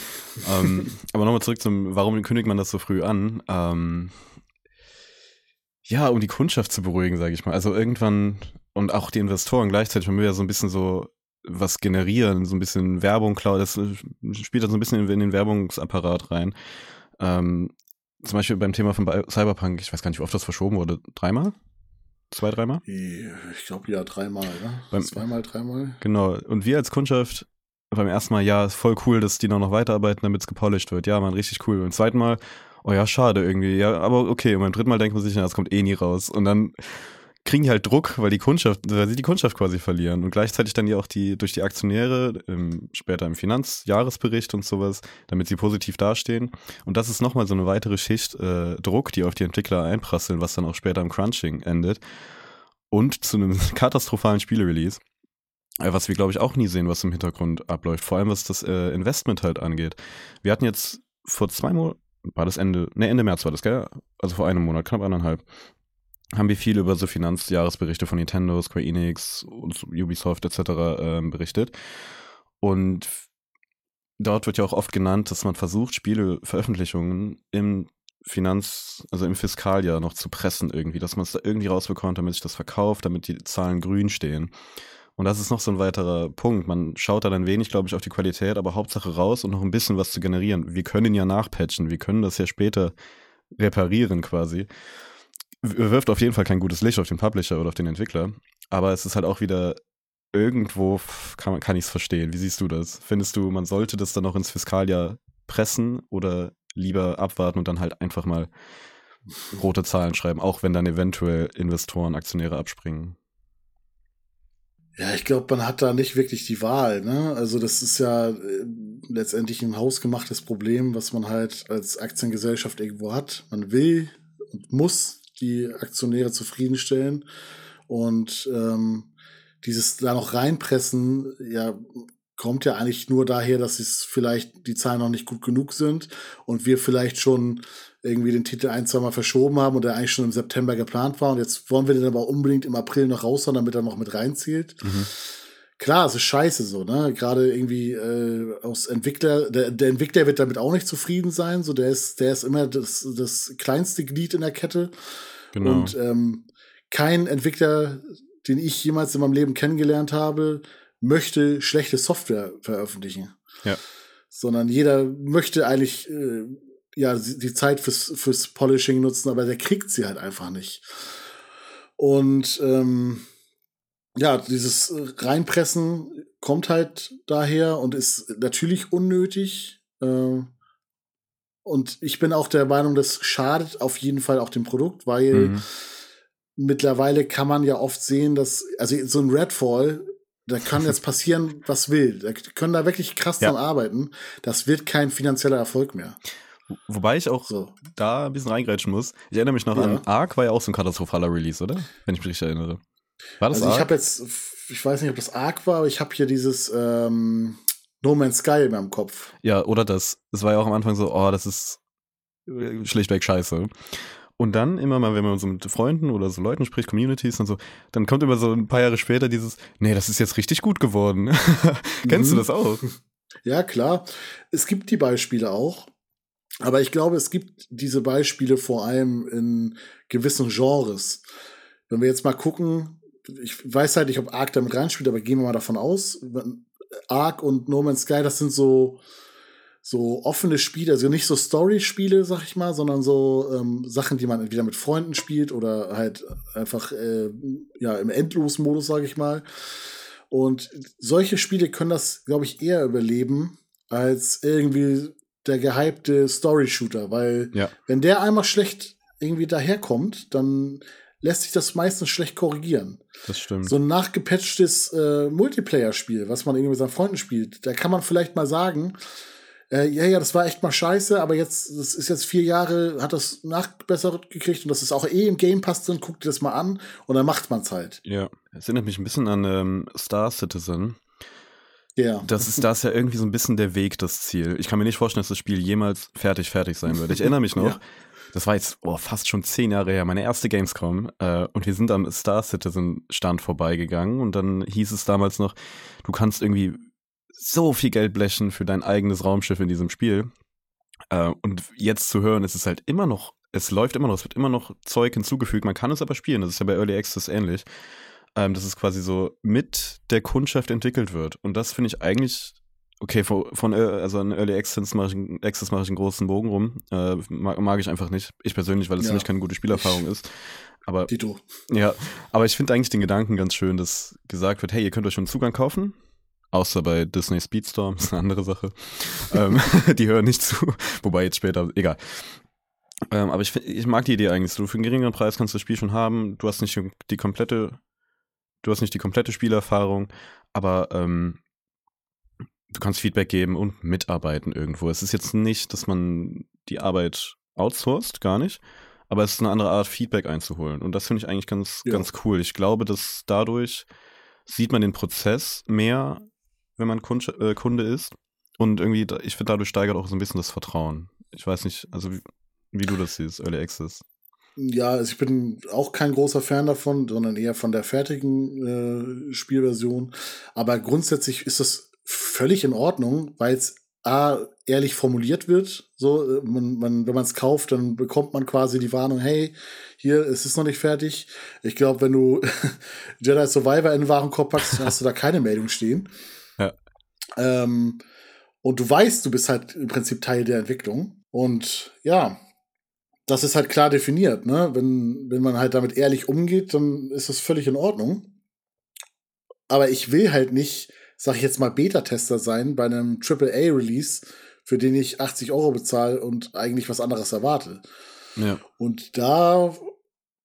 ähm, [laughs] aber nochmal zurück zum, warum kündigt man das so früh an? Ähm, ja, um die Kundschaft zu beruhigen, sage ich mal. Also irgendwann und auch die Investoren gleichzeitig, man will ja so ein bisschen so was generieren, so ein bisschen Werbung, klar, das äh, spielt dann so ein bisschen in, den Werbungsapparat rein. Ähm, zum Beispiel beim Thema von Cyberpunk, ich weiß gar nicht, wie oft das verschoben wurde. Dreimal? Zwei, dreimal? Ich glaube ja, dreimal, ne? Beim, Zweimal, dreimal. Genau. Und wir als Kundschaft beim ersten Mal, ja, ist voll cool, dass die noch, noch weiterarbeiten, damit es gepolished wird. Ja, man, richtig cool. Beim zweiten Mal, oh ja, schade irgendwie. Ja, aber okay. Und beim dritten Mal denkt man sich, na, das kommt eh nie raus. Und dann kriegen die halt Druck, weil die Kundschaft, weil sie die Kundschaft quasi verlieren und gleichzeitig dann ja auch die durch die Aktionäre im, später im Finanzjahresbericht und sowas, damit sie positiv dastehen. Und das ist nochmal so eine weitere Schicht äh, Druck, die auf die Entwickler einprasseln, was dann auch später im Crunching endet und zu einem [laughs] katastrophalen Spielerelease. Äh, was wir, glaube ich, auch nie sehen, was im Hintergrund abläuft. Vor allem, was das äh, Investment halt angeht. Wir hatten jetzt vor zwei Monaten, war das Ende, ne, Ende März war das, gell? Also vor einem Monat, knapp anderthalb, haben wir viel über so Finanzjahresberichte von Nintendo, Square Enix und Ubisoft etc. Ähm, berichtet. Und dort wird ja auch oft genannt, dass man versucht, Spieleveröffentlichungen im Finanz-, also im Fiskaljahr noch zu pressen irgendwie, dass man es da irgendwie rausbekommt, damit sich das verkauft, damit die Zahlen grün stehen. Und das ist noch so ein weiterer Punkt. Man schaut da dann wenig, glaube ich, auf die Qualität, aber Hauptsache raus und noch ein bisschen was zu generieren. Wir können ja nachpatchen, wir können das ja später reparieren quasi wirft auf jeden Fall kein gutes Licht auf den Publisher oder auf den Entwickler. Aber es ist halt auch wieder irgendwo, kann, kann ich es verstehen. Wie siehst du das? Findest du, man sollte das dann noch ins Fiskaljahr pressen oder lieber abwarten und dann halt einfach mal rote Zahlen schreiben, auch wenn dann eventuell Investoren, Aktionäre abspringen? Ja, ich glaube, man hat da nicht wirklich die Wahl. Ne? Also das ist ja äh, letztendlich ein hausgemachtes Problem, was man halt als Aktiengesellschaft irgendwo hat. Man will und muss die Aktionäre zufriedenstellen. Und ähm, dieses da noch reinpressen, ja, kommt ja eigentlich nur daher, dass es vielleicht die Zahlen noch nicht gut genug sind und wir vielleicht schon irgendwie den Titel ein, zwei Mal verschoben haben und der eigentlich schon im September geplant war und jetzt wollen wir den aber unbedingt im April noch raushauen, damit er noch mit reinzielt. Mhm. Klar, es ist scheiße so, ne? Gerade irgendwie äh, aus Entwickler, der, der Entwickler wird damit auch nicht zufrieden sein. So, der ist, der ist immer das, das kleinste Glied in der Kette. Genau. Und ähm, kein Entwickler, den ich jemals in meinem Leben kennengelernt habe, möchte schlechte Software veröffentlichen. Ja. Sondern jeder möchte eigentlich äh, ja die Zeit fürs, fürs Polishing nutzen, aber der kriegt sie halt einfach nicht. Und ähm, ja, dieses Reinpressen kommt halt daher und ist natürlich unnötig. Äh, und ich bin auch der Meinung, das schadet auf jeden Fall auch dem Produkt, weil mhm. mittlerweile kann man ja oft sehen, dass, also so ein Redfall, da kann jetzt [laughs] passieren, was will. Da können da wirklich krass ja. dran arbeiten. Das wird kein finanzieller Erfolg mehr. Wobei ich auch so. da ein bisschen reingrätschen muss. Ich erinnere mich noch ja. an Ark, war ja auch so ein katastrophaler Release, oder? Wenn ich mich richtig erinnere. War das also ich habe jetzt, ich weiß nicht, ob das Ark war, aber ich habe hier dieses ähm, No Man's Sky in meinem Kopf. Ja, oder das. Es war ja auch am Anfang so, oh, das ist äh, schlichtweg scheiße. Und dann immer mal, wenn man so mit Freunden oder so Leuten spricht, Communities und so, dann kommt immer so ein paar Jahre später dieses, nee, das ist jetzt richtig gut geworden. [laughs] Kennst mhm. du das auch? Ja, klar. Es gibt die Beispiele auch. Aber ich glaube, es gibt diese Beispiele vor allem in gewissen Genres. Wenn wir jetzt mal gucken, ich weiß halt nicht, ob Ark damit reinspielt, aber gehen wir mal davon aus. Ark und No Man's Sky, das sind so, so offene Spiele, also nicht so Story-Spiele, sag ich mal, sondern so ähm, Sachen, die man entweder mit Freunden spielt oder halt einfach äh, ja, im Endlos-Modus, sag ich mal. Und solche Spiele können das, glaube ich, eher überleben als irgendwie der gehypte Story-Shooter, weil ja. wenn der einmal schlecht irgendwie daherkommt, dann lässt sich das meistens schlecht korrigieren. Das stimmt. So ein nachgepatchtes äh, Multiplayer-Spiel, was man irgendwie mit seinen Freunden spielt, da kann man vielleicht mal sagen, äh, ja, ja, das war echt mal scheiße, aber jetzt, das ist jetzt vier Jahre, hat das nachgebessert gekriegt und das ist auch eh im Game Pass drin, guckt dir das mal an und dann macht man's halt. Ja, es erinnert mich ein bisschen an ähm, Star Citizen. Ja. Das ist, das ist ja irgendwie so ein bisschen der Weg, das Ziel. Ich kann mir nicht vorstellen, dass das Spiel jemals fertig, fertig sein wird. Ich erinnere mich [laughs] noch, Ja. Das war jetzt oh, fast schon zehn Jahre her, meine erste Gamescom. Äh, und wir sind am Star Citizen Stand vorbeigegangen und dann hieß es damals noch, du kannst irgendwie so viel Geld blechen für dein eigenes Raumschiff in diesem Spiel. Äh, und jetzt zu hören, es ist halt immer noch, es läuft immer noch, es wird immer noch Zeug hinzugefügt, man kann es aber spielen, das ist ja bei Early Access ähnlich. Ähm, dass es quasi so mit der Kundschaft entwickelt wird. Und das finde ich eigentlich Okay, von, von äh, also an Early Access mache ich, einen- Access mache ich einen großen Bogen rum. Äh, mag, mag ich einfach nicht. Ich persönlich, weil es Ja. für mich keine gute Spielerfahrung ist. Aber Tito. ja, aber ich finde eigentlich den Gedanken ganz schön, dass gesagt wird, hey, ihr könnt euch schon Zugang kaufen. Außer bei Disney Speedstorm, [laughs] ist eine andere Sache. ähm, [laughs] die hören nicht zu. Wobei jetzt später, egal. Ähm, aber ich, find- ich mag die Idee eigentlich. So, für einen geringeren Preis kannst du das Spiel schon haben. Du hast nicht die- die komplette, du hast nicht die komplette Spielerfahrung, aber ähm, du kannst Feedback geben und mitarbeiten irgendwo. Es ist jetzt nicht, dass man die Arbeit outsourced, gar nicht. Aber es ist eine andere Art, Feedback einzuholen. Und das finde ich eigentlich ganz, Ja. ganz cool. Ich glaube, dass dadurch sieht man den Prozess mehr, wenn man Kunde, äh, Kunde ist. Und irgendwie, ich finde, dadurch steigert auch so ein bisschen das Vertrauen. Ich weiß nicht, also wie, wie du das siehst, Early Access. Ja, also ich bin auch kein großer Fan davon, sondern eher von der fertigen äh, Spielversion. Aber grundsätzlich ist das völlig in Ordnung, weil es A, ehrlich formuliert wird. So, äh, man, man, wenn man es kauft, dann bekommt man quasi die Warnung, hey, hier, es ist noch nicht fertig. Ich glaube, wenn du [laughs] Jedi Survivor in den Warenkorb packst, hast du da [laughs] keine Meldung stehen. Ja. Ähm, und du weißt, du bist halt im Prinzip Teil der Entwicklung. Und ja, das ist halt klar definiert, ne? Wenn, wenn man halt damit ehrlich umgeht, dann ist das völlig in Ordnung. Aber ich will halt nicht, sag ich jetzt mal, Beta-Tester sein bei einem AAA-Release, für den ich 80 Euro bezahle und eigentlich was anderes erwarte. Ja. Und da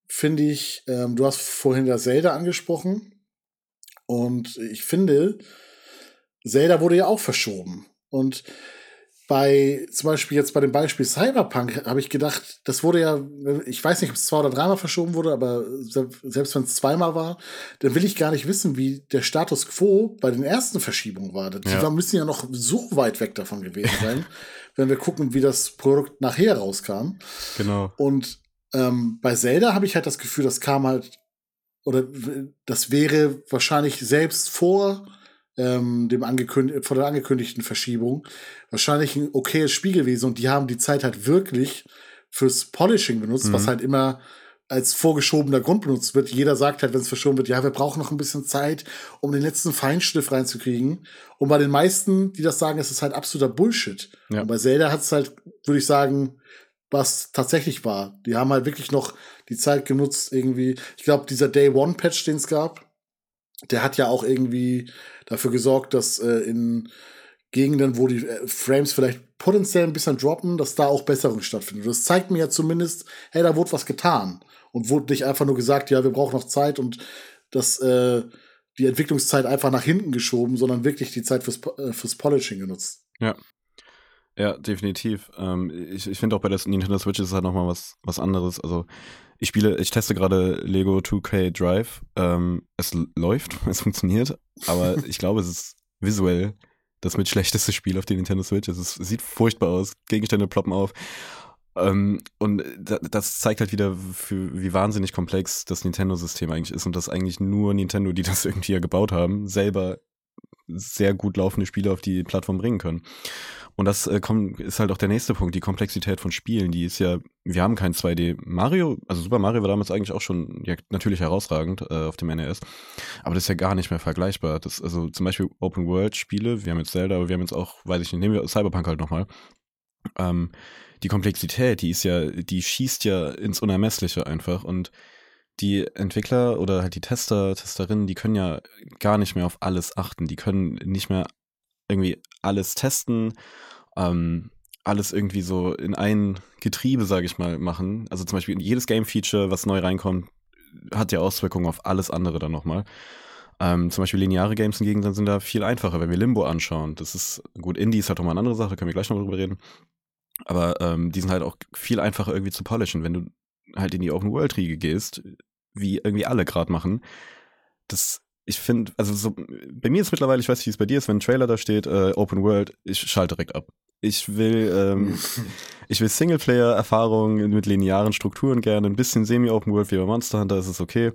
finde ich, ähm, du hast vorhin das Zelda angesprochen. Und ich finde, Zelda wurde ja auch verschoben. Und bei, zum Beispiel jetzt bei dem Beispiel Cyberpunk, habe ich gedacht, das wurde ja, ich weiß nicht, ob es zwei oder dreimal verschoben wurde, aber se- selbst wenn es zweimal war, dann will ich gar nicht wissen, wie der Status quo bei den ersten Verschiebungen war. Die Ja. müssen ja noch so weit weg davon gewesen sein, [laughs] wenn wir gucken, wie das Produkt nachher rauskam. Genau. Und ähm, bei Zelda habe ich halt das Gefühl, das kam halt, oder das wäre wahrscheinlich selbst vor ähm, dem angekünd vor der angekündigten Verschiebung wahrscheinlich ein okayes Spiel gewesen und die haben die Zeit halt wirklich fürs Polishing benutzt, Mhm. was halt immer als vorgeschobener Grund benutzt wird. Jeder sagt halt, wenn es verschoben wird, ja, wir brauchen noch ein bisschen Zeit, um den letzten Feinschliff reinzukriegen. Und bei den meisten, die das sagen, ist es halt absoluter Bullshit. Ja. Und bei Zelda hat es halt, würde ich sagen, was tatsächlich war. Die haben halt wirklich noch die Zeit genutzt, irgendwie. Ich glaube, dieser Day One Patch, den es gab, der hat ja auch irgendwie dafür gesorgt, dass äh, in Gegenden, wo die äh, Frames vielleicht potenziell ein bisschen droppen, dass da auch Besserung stattfindet. Das zeigt mir ja zumindest, hey, da wurde was getan. Und wurde nicht einfach nur gesagt, ja, wir brauchen noch Zeit und das, äh, die Entwicklungszeit einfach nach hinten geschoben, sondern wirklich die Zeit fürs, äh, fürs Polishing genutzt. Ja, definitiv. Ähm, ich ich finde auch bei der Nintendo Switch ist es halt nochmal was, was anderes. Also ich spiele, ich teste gerade Lego 2K Drive. Ähm, es läuft, [laughs] es funktioniert, aber [laughs] ich glaube, es ist visuell das mit schlechteste Spiel auf der Nintendo Switch. Es, ist, es sieht furchtbar aus, Gegenstände ploppen auf. Ähm, und da, das zeigt halt wieder, für, wie wahnsinnig komplex das Nintendo-System eigentlich ist und dass eigentlich nur Nintendo, die das [laughs] irgendwie ja gebaut haben, selber sehr gut laufende Spiele auf die Plattform bringen können. Und das äh, kommt, ist halt auch der nächste Punkt, die Komplexität von Spielen. Die ist ja, wir haben kein 2D. Mario, also Super Mario war damals eigentlich auch schon ja, natürlich herausragend äh, auf dem NES, aber das ist ja gar nicht mehr vergleichbar. Das, also zum Beispiel Open World Spiele, wir haben jetzt Zelda, aber wir haben jetzt auch, weiß ich nicht, nehmen wir Cyberpunk halt nochmal. Ähm, die Komplexität, die ist ja, die schießt ja ins Unermessliche einfach und die Entwickler oder halt die Tester, Testerinnen, die können ja gar nicht mehr auf alles achten. Die können nicht mehr irgendwie alles testen, ähm, alles irgendwie so in ein Getriebe, sage ich mal, machen. Also zum Beispiel jedes Game-Feature, was neu reinkommt, hat ja Auswirkungen auf alles andere dann nochmal. Ähm, zum Beispiel lineare Games hingegen sind da viel einfacher, wenn wir Limbo anschauen. Das ist, gut, Indie ist halt nochmal eine andere Sache, können wir gleich noch drüber reden. Aber ähm, die sind halt auch viel einfacher irgendwie zu polishen, wenn du halt in die Open-World-Riege gehst, wie irgendwie alle gerade machen. Das, ich finde, also so, bei mir ist mittlerweile, ich weiß nicht, wie es bei dir ist, wenn ein Trailer da steht, äh, Open World, ich schalte direkt ab. Ich will, ähm, [laughs] ich will Singleplayer-Erfahrungen mit linearen Strukturen gerne, ein bisschen Semi-Open World wie bei Monster Hunter ist es okay.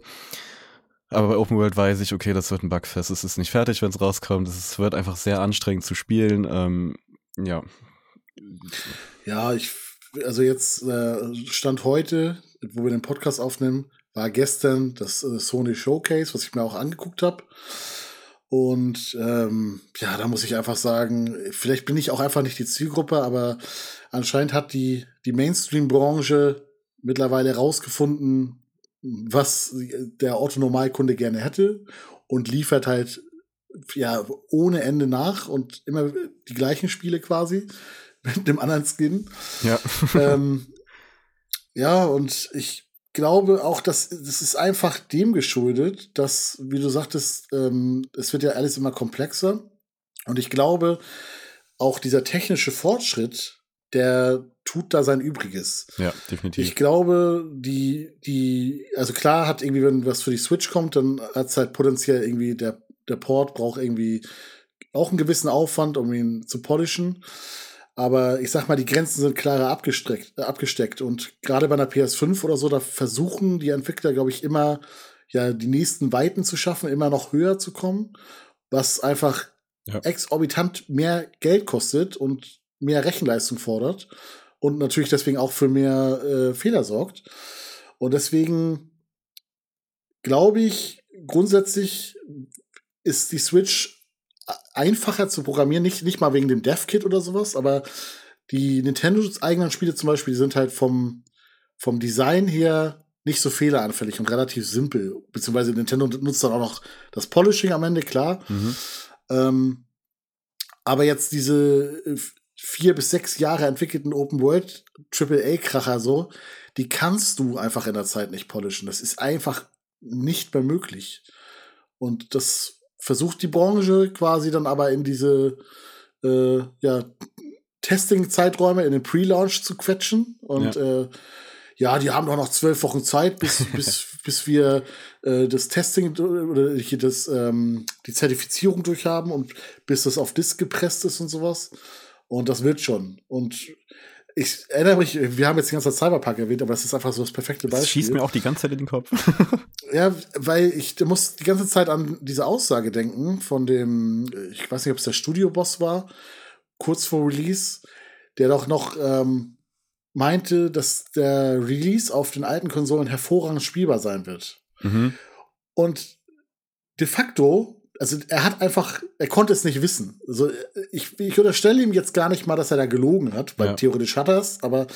Aber bei Open World weiß ich, okay, das wird ein Bugfest. Es ist nicht fertig, wenn es rauskommt. Es wird einfach sehr anstrengend zu spielen. Ähm, ja. Ja, ich, also jetzt äh, Stand heute, wo wir den Podcast aufnehmen, war gestern das äh, Sony Showcase, was ich mir auch angeguckt habe. Und ähm, ja, da muss ich einfach sagen, vielleicht bin ich auch einfach nicht die Zielgruppe, aber anscheinend hat die, die Mainstream-Branche mittlerweile rausgefunden, was der Autonormalkunde gerne hätte und liefert halt ja ohne Ende nach und immer die gleichen Spiele quasi [laughs] mit dem anderen Skin. Ja. ähm, ja, und ich glaube auch, dass das ist einfach dem geschuldet, dass, wie du sagtest, ähm, es wird ja alles immer komplexer. Und ich glaube, auch dieser technische Fortschritt, der tut da sein Übriges. Ja, definitiv. Ich glaube, die, die, also klar hat irgendwie, wenn was für die Switch kommt, dann hat es halt potenziell irgendwie, der, der Port braucht irgendwie auch einen gewissen Aufwand, um ihn zu polischen. Aber ich sag mal, die Grenzen sind klarer abgesteckt, äh, abgesteckt. Und gerade bei einer PS5 oder so, da versuchen die Entwickler, glaube ich, immer ja die nächsten Weiten zu schaffen, immer noch höher zu kommen, was einfach ja. exorbitant mehr Geld kostet und mehr Rechenleistung fordert und natürlich deswegen auch für mehr äh, Fehler sorgt. Und deswegen glaube ich, grundsätzlich ist die Switch einfacher zu programmieren, nicht, nicht mal wegen dem Dev-Kit oder sowas, aber die Nintendos eigenen Spiele zum Beispiel, die sind halt vom, vom Design her nicht so fehleranfällig und relativ simpel. Beziehungsweise Nintendo nutzt dann auch noch das Polishing am Ende, klar. Mhm. Ähm, aber jetzt diese äh, vier bis sechs Jahre entwickelten Open World AAA-Kracher so, die kannst du einfach in der Zeit nicht polishen. Das ist einfach nicht mehr möglich. Und das versucht die Branche quasi dann aber in diese äh, ja, Testing-Zeiträume, in den Pre-Launch zu quetschen. Und ja. Äh, ja, die haben doch noch zwölf Wochen Zeit, bis, [laughs] bis, bis wir äh, das Testing oder hier das, ähm, die Zertifizierung durchhaben und bis das auf Disk gepresst ist und sowas. Und das wird schon. Und ich erinnere mich, wir haben jetzt die ganze Zeit Cyberpunk erwähnt, aber das ist einfach so das perfekte Beispiel. Das schießt mir auch die ganze Zeit in den Kopf. [laughs] [laughs] ja, weil ich muss die ganze Zeit an diese Aussage denken von dem, ich weiß nicht, ob es der Studioboss war, kurz vor Release, der doch noch ähm, meinte, dass der Release auf den alten Konsolen hervorragend spielbar sein wird. Mhm. Und de facto also er hat einfach, er konnte es nicht wissen. Also ich, ich unterstelle ihm jetzt gar nicht mal, dass er da gelogen hat, weil ja. theoretisch hat er es, aber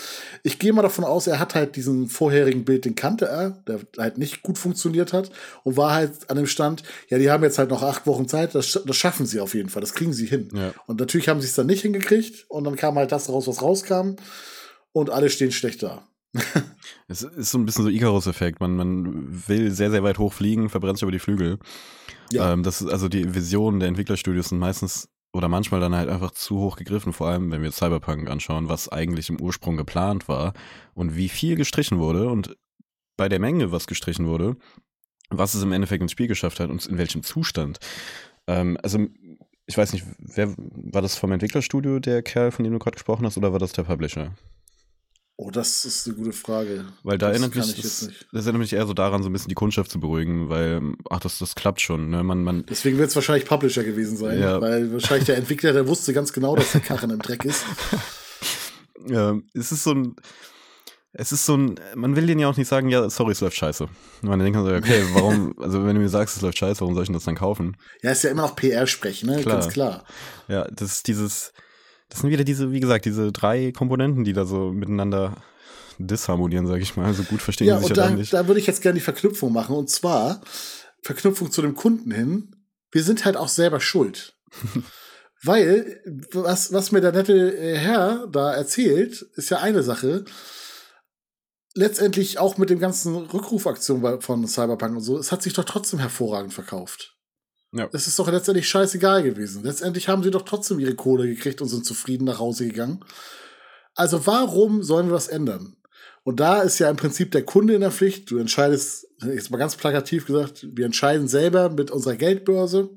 ich gehe mal davon aus, er hat halt diesen vorherigen Bild, den kannte er, der halt nicht gut funktioniert hat und war halt an dem Stand, ja, die haben jetzt halt noch acht Wochen Zeit, das, das schaffen sie auf jeden Fall, das kriegen sie hin. Ja. Und natürlich haben sie es dann nicht hingekriegt und dann kam halt das raus, was rauskam und alle stehen schlecht da. [laughs] es ist so ein bisschen so Icarus-Effekt. Man, man will sehr, sehr weit hoch fliegen, verbrennt sich über die Flügel. Ja. Ähm, das ist also die Visionen der Entwicklerstudios sind meistens oder manchmal dann halt einfach zu hoch gegriffen, vor allem wenn wir Cyberpunk anschauen, was eigentlich im Ursprung geplant war und wie viel gestrichen wurde und bei der Menge, was gestrichen wurde, was es im Endeffekt ins Spiel geschafft hat und in welchem Zustand. Ähm, also ich weiß nicht, wer war das vom Entwicklerstudio der Kerl, von dem du gerade gesprochen hast, oder war das der Publisher? Oh, das ist eine gute Frage. Weil da das erinnert mich, das, das, erinnert mich eher so daran, so ein bisschen die Kundschaft zu beruhigen, weil, ach, das, das klappt schon. Ne? Man, man, Deswegen wird es wahrscheinlich Publisher gewesen sein, ja. weil wahrscheinlich der Entwickler, der wusste ganz genau, dass der Karren im Dreck ist. [laughs] Ja, es ist so ein, es ist so ein, man will denen ja auch nicht sagen, ja, sorry, es läuft scheiße. Man denkt so, okay, [laughs] warum, also wenn du mir sagst, es läuft scheiße, warum soll ich denn das dann kaufen? Ja, ist ja immer noch PR-Sprech, ne? Klar. Ganz klar. Ja, das ist dieses, das sind wieder diese, wie gesagt, diese drei Komponenten, die da so miteinander disharmonieren, sage ich mal. Also gut verstehen ja, sich und ja da, nicht. Da würde ich jetzt gerne die Verknüpfung machen. Und zwar Verknüpfung zu dem Kunden hin. Wir sind halt auch selber schuld. [laughs] Weil, was, was mir der nette äh, Herr da erzählt, ist ja eine Sache. letztendlich auch mit dem ganzen Rückrufaktion von Cyberpunk und so, es hat sich doch trotzdem hervorragend verkauft. Ja. Es ist doch letztendlich scheißegal gewesen. Letztendlich haben sie doch trotzdem ihre Kohle gekriegt und sind zufrieden nach Hause gegangen. Also warum sollen wir was ändern? Und da ist ja im Prinzip der Kunde in der Pflicht. Du entscheidest, jetzt mal ganz plakativ gesagt, wir entscheiden selber mit unserer Geldbörse.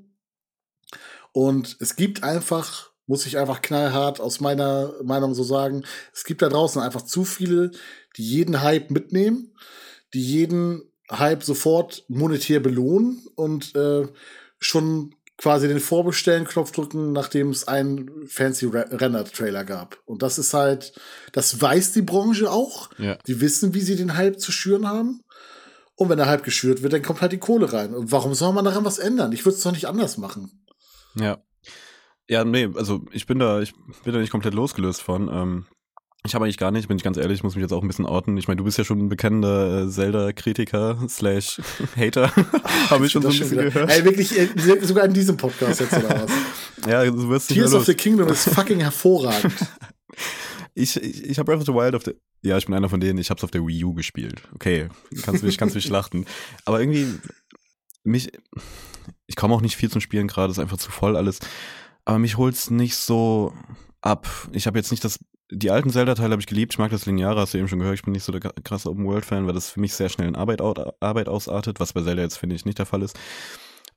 Und es gibt einfach, muss ich einfach knallhart aus meiner Meinung so sagen, es gibt da draußen einfach zu viele, die jeden Hype mitnehmen, die jeden Hype sofort monetär belohnen und äh, schon quasi den Vorbestellen-Knopf drücken, nachdem es einen fancy Render-Trailer gab. Und das ist halt, das weiß die Branche auch. Ja. Die wissen, wie sie den Hype zu schüren haben. Und wenn der Hype geschürt wird, dann kommt halt die Kohle rein. Und warum soll man daran was ändern? Ich würde es doch nicht anders machen. Ja. Ja, nee, also ich bin da, ich bin da nicht komplett losgelöst von. Ähm, ich habe eigentlich gar nicht, bin ich ganz ehrlich, ich muss mich jetzt auch ein bisschen orten. Ich meine, du bist ja schon ein bekennender äh, Zelda-Kritiker slash Hater. [laughs] habe ich schon so ein bisschen gehört. Ey, wirklich, äh, sogar in diesem Podcast jetzt oder was? [laughs] ja, du wirst Tears of the Kingdom ist fucking hervorragend. [laughs] ich ich, ich habe Breath of the Wild auf der, ja, ich bin einer von denen, ich habe es auf der Wii U gespielt. Okay, kannst du mich, kannst mich schlachten. Aber irgendwie, mich, ich komme auch nicht viel zum Spielen gerade, ist einfach zu voll alles. Aber mich holt's nicht so ab. Ich habe jetzt nicht das die alten Zelda-Teile habe ich geliebt. Ich mag das Lineare, hast du eben schon gehört. Ich bin nicht so der krasse Open-World-Fan, weil das für mich sehr schnell in Arbeit, Arbeit ausartet, was bei Zelda jetzt, finde ich, nicht der Fall ist.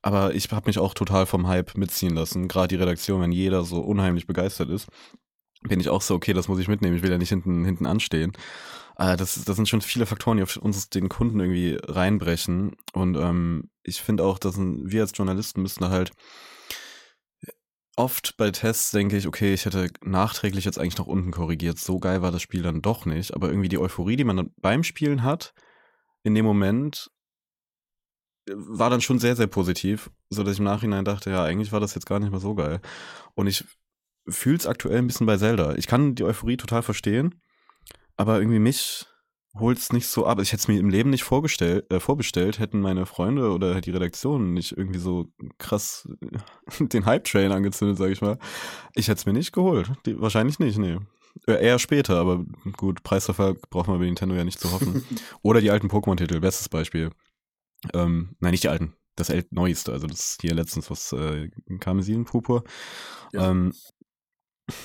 Aber ich habe mich auch total vom Hype mitziehen lassen. Gerade die Redaktion, wenn jeder so unheimlich begeistert ist, bin ich auch so, okay, das muss ich mitnehmen. Ich will ja nicht hinten, hinten anstehen. Äh, das, das sind schon viele Faktoren, die auf uns den Kunden irgendwie reinbrechen. Und ähm, ich finde auch, dass wir als Journalisten müssen halt oft bei Tests denke ich, okay, ich hätte nachträglich jetzt eigentlich noch unten korrigiert. So geil war das Spiel dann doch nicht. Aber irgendwie die Euphorie, die man dann beim Spielen hat, in dem Moment äh, war dann schon sehr, sehr positiv, so dass ich im Nachhinein dachte, ja, eigentlich war das jetzt gar nicht mal so geil. Und ich fühle es aktuell ein bisschen bei Zelda. Ich kann die Euphorie total verstehen, aber irgendwie mich holt es nicht so ab. Ich hätte es mir im Leben nicht vorgestellt, äh, vorbestellt, hätten meine Freunde oder die Redaktion nicht irgendwie so krass [laughs] den Hype-Train angezündet, sag ich mal. Ich hätte es mir nicht geholt. Die, wahrscheinlich nicht, nee. Äh, eher später, aber gut, Preisverfall braucht man bei Nintendo ja nicht zu hoffen. [laughs] oder die alten Pokémon-Titel, bestes Beispiel. Ähm, nein, nicht die alten, das neueste, also das hier letztens was äh, Karmesin Purpur. Ja. Ähm,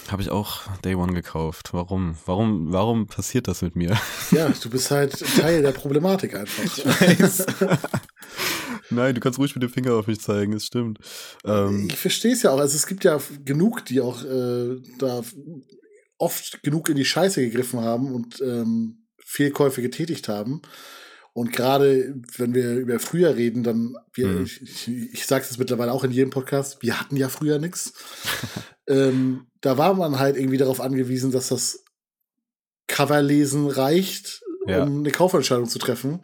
habe ich auch Day One gekauft. Warum? Warum, warum passiert das mit mir? Ja, du bist halt Teil der Problematik einfach. Ich weiß. [laughs] Nein, du kannst ruhig mit dem Finger auf mich zeigen, es stimmt. Ähm, ich verstehe es ja auch. Also es gibt ja genug, die auch äh, da oft genug in die Scheiße gegriffen haben und ähm, Fehlkäufe getätigt haben. Und gerade wenn wir über früher reden, dann, wir, mhm. ich, ich, ich sage es mittlerweile auch in jedem Podcast, wir hatten ja früher nichts. [laughs] ähm, da war man halt irgendwie darauf angewiesen, dass das Coverlesen reicht, ja. um eine Kaufentscheidung zu treffen.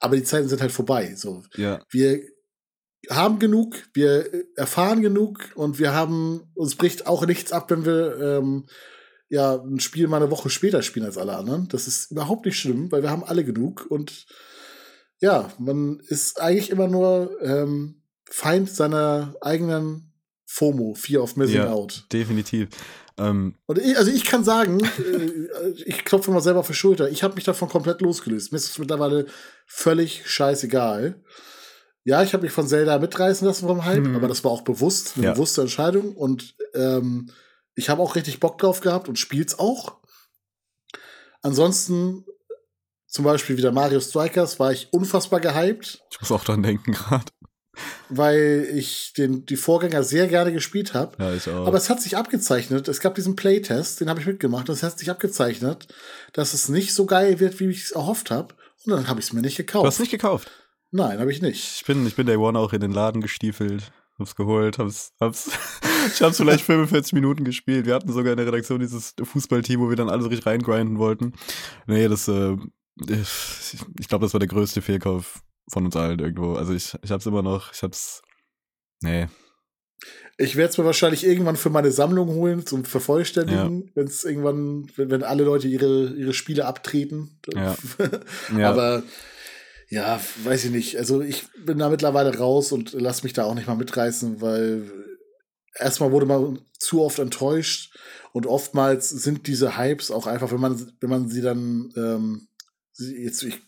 Aber die Zeiten sind halt vorbei. So. Ja. Wir haben genug, wir erfahren genug und wir haben, uns bricht auch nichts ab, wenn wir ähm, ja ein Spiel mal eine Woche später spielen als alle anderen. Das ist überhaupt nicht schlimm, weil wir haben alle genug und ja, man ist eigentlich immer nur ähm, Feind seiner eigenen FOMO, Fear of Missing ja, Out. Definitiv. Ähm, und ich, also ich kann sagen, [laughs] äh, ich klopfe mal selber auf die Schulter, ich habe mich davon komplett losgelöst. Mir ist es mittlerweile völlig scheißegal. Ja, ich habe mich von Zelda mitreißen lassen vom Hype, mhm. aber das war auch bewusst, eine ja. bewusste Entscheidung. Und ähm, ich habe auch richtig Bock drauf gehabt und spiel's auch. Ansonsten zum Beispiel wieder Mario Strikers war ich unfassbar gehypt. Ich muss auch dran denken gerade. Weil ich den, die Vorgänger sehr gerne gespielt habe. Ja, ich auch. Aber es hat sich abgezeichnet. Es gab diesen Playtest, den habe ich mitgemacht. Und es hat sich abgezeichnet, dass es nicht so geil wird, wie ich es erhofft habe. Und dann habe ich es mir nicht gekauft. Du hast nicht gekauft? Nein, habe ich nicht. Ich bin, ich bin Day One auch in den Laden gestiefelt hab's geholt, hab's, hab's, [laughs] ich hab's vielleicht 45 Minuten gespielt. Wir hatten sogar in der Redaktion dieses Fußballteam, wo wir dann alle so richtig reingrinden wollten. Nee, das, äh, ich glaube, das war der größte Fehlkauf von uns allen irgendwo. Also ich, ich hab's immer noch, ich hab's, nee. Ich werde es mir wahrscheinlich irgendwann für meine Sammlung holen, zum Vervollständigen, ja. wenn es irgendwann, wenn, wenn alle Leute ihre, ihre Spiele abtreten. Ja. [laughs] ja. Aber ja, weiß ich nicht. Also ich bin da mittlerweile raus und lass mich da auch nicht mal mitreißen, weil erstmal wurde man zu oft enttäuscht und oftmals sind diese Hypes auch einfach, wenn man, wenn man sie dann ähm, jetzt ich,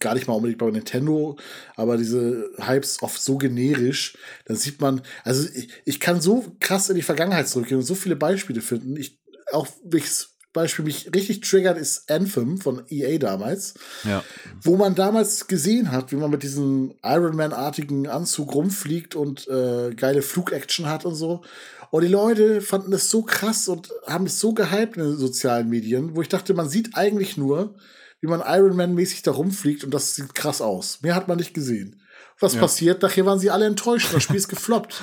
gar nicht mal unbedingt bei Nintendo, aber diese Hypes oft so generisch, da sieht man, also ich, ich kann so krass in die Vergangenheit zurückgehen und so viele Beispiele finden. Ich auch welches Beispiel mich richtig triggert, ist Anthem von EA damals. Ja. Wo man damals gesehen hat, wie man mit diesem Iron Man-artigen Anzug rumfliegt und äh, geile Flugaction hat und so. Und die Leute fanden das so krass und haben es so gehypt in den sozialen Medien, wo ich dachte, man sieht eigentlich nur, wie man Iron Man-mäßig da rumfliegt und das sieht krass aus. Mehr hat man nicht gesehen. Was ja. passiert? Nachher waren sie alle enttäuscht. Das Spiel ist gefloppt.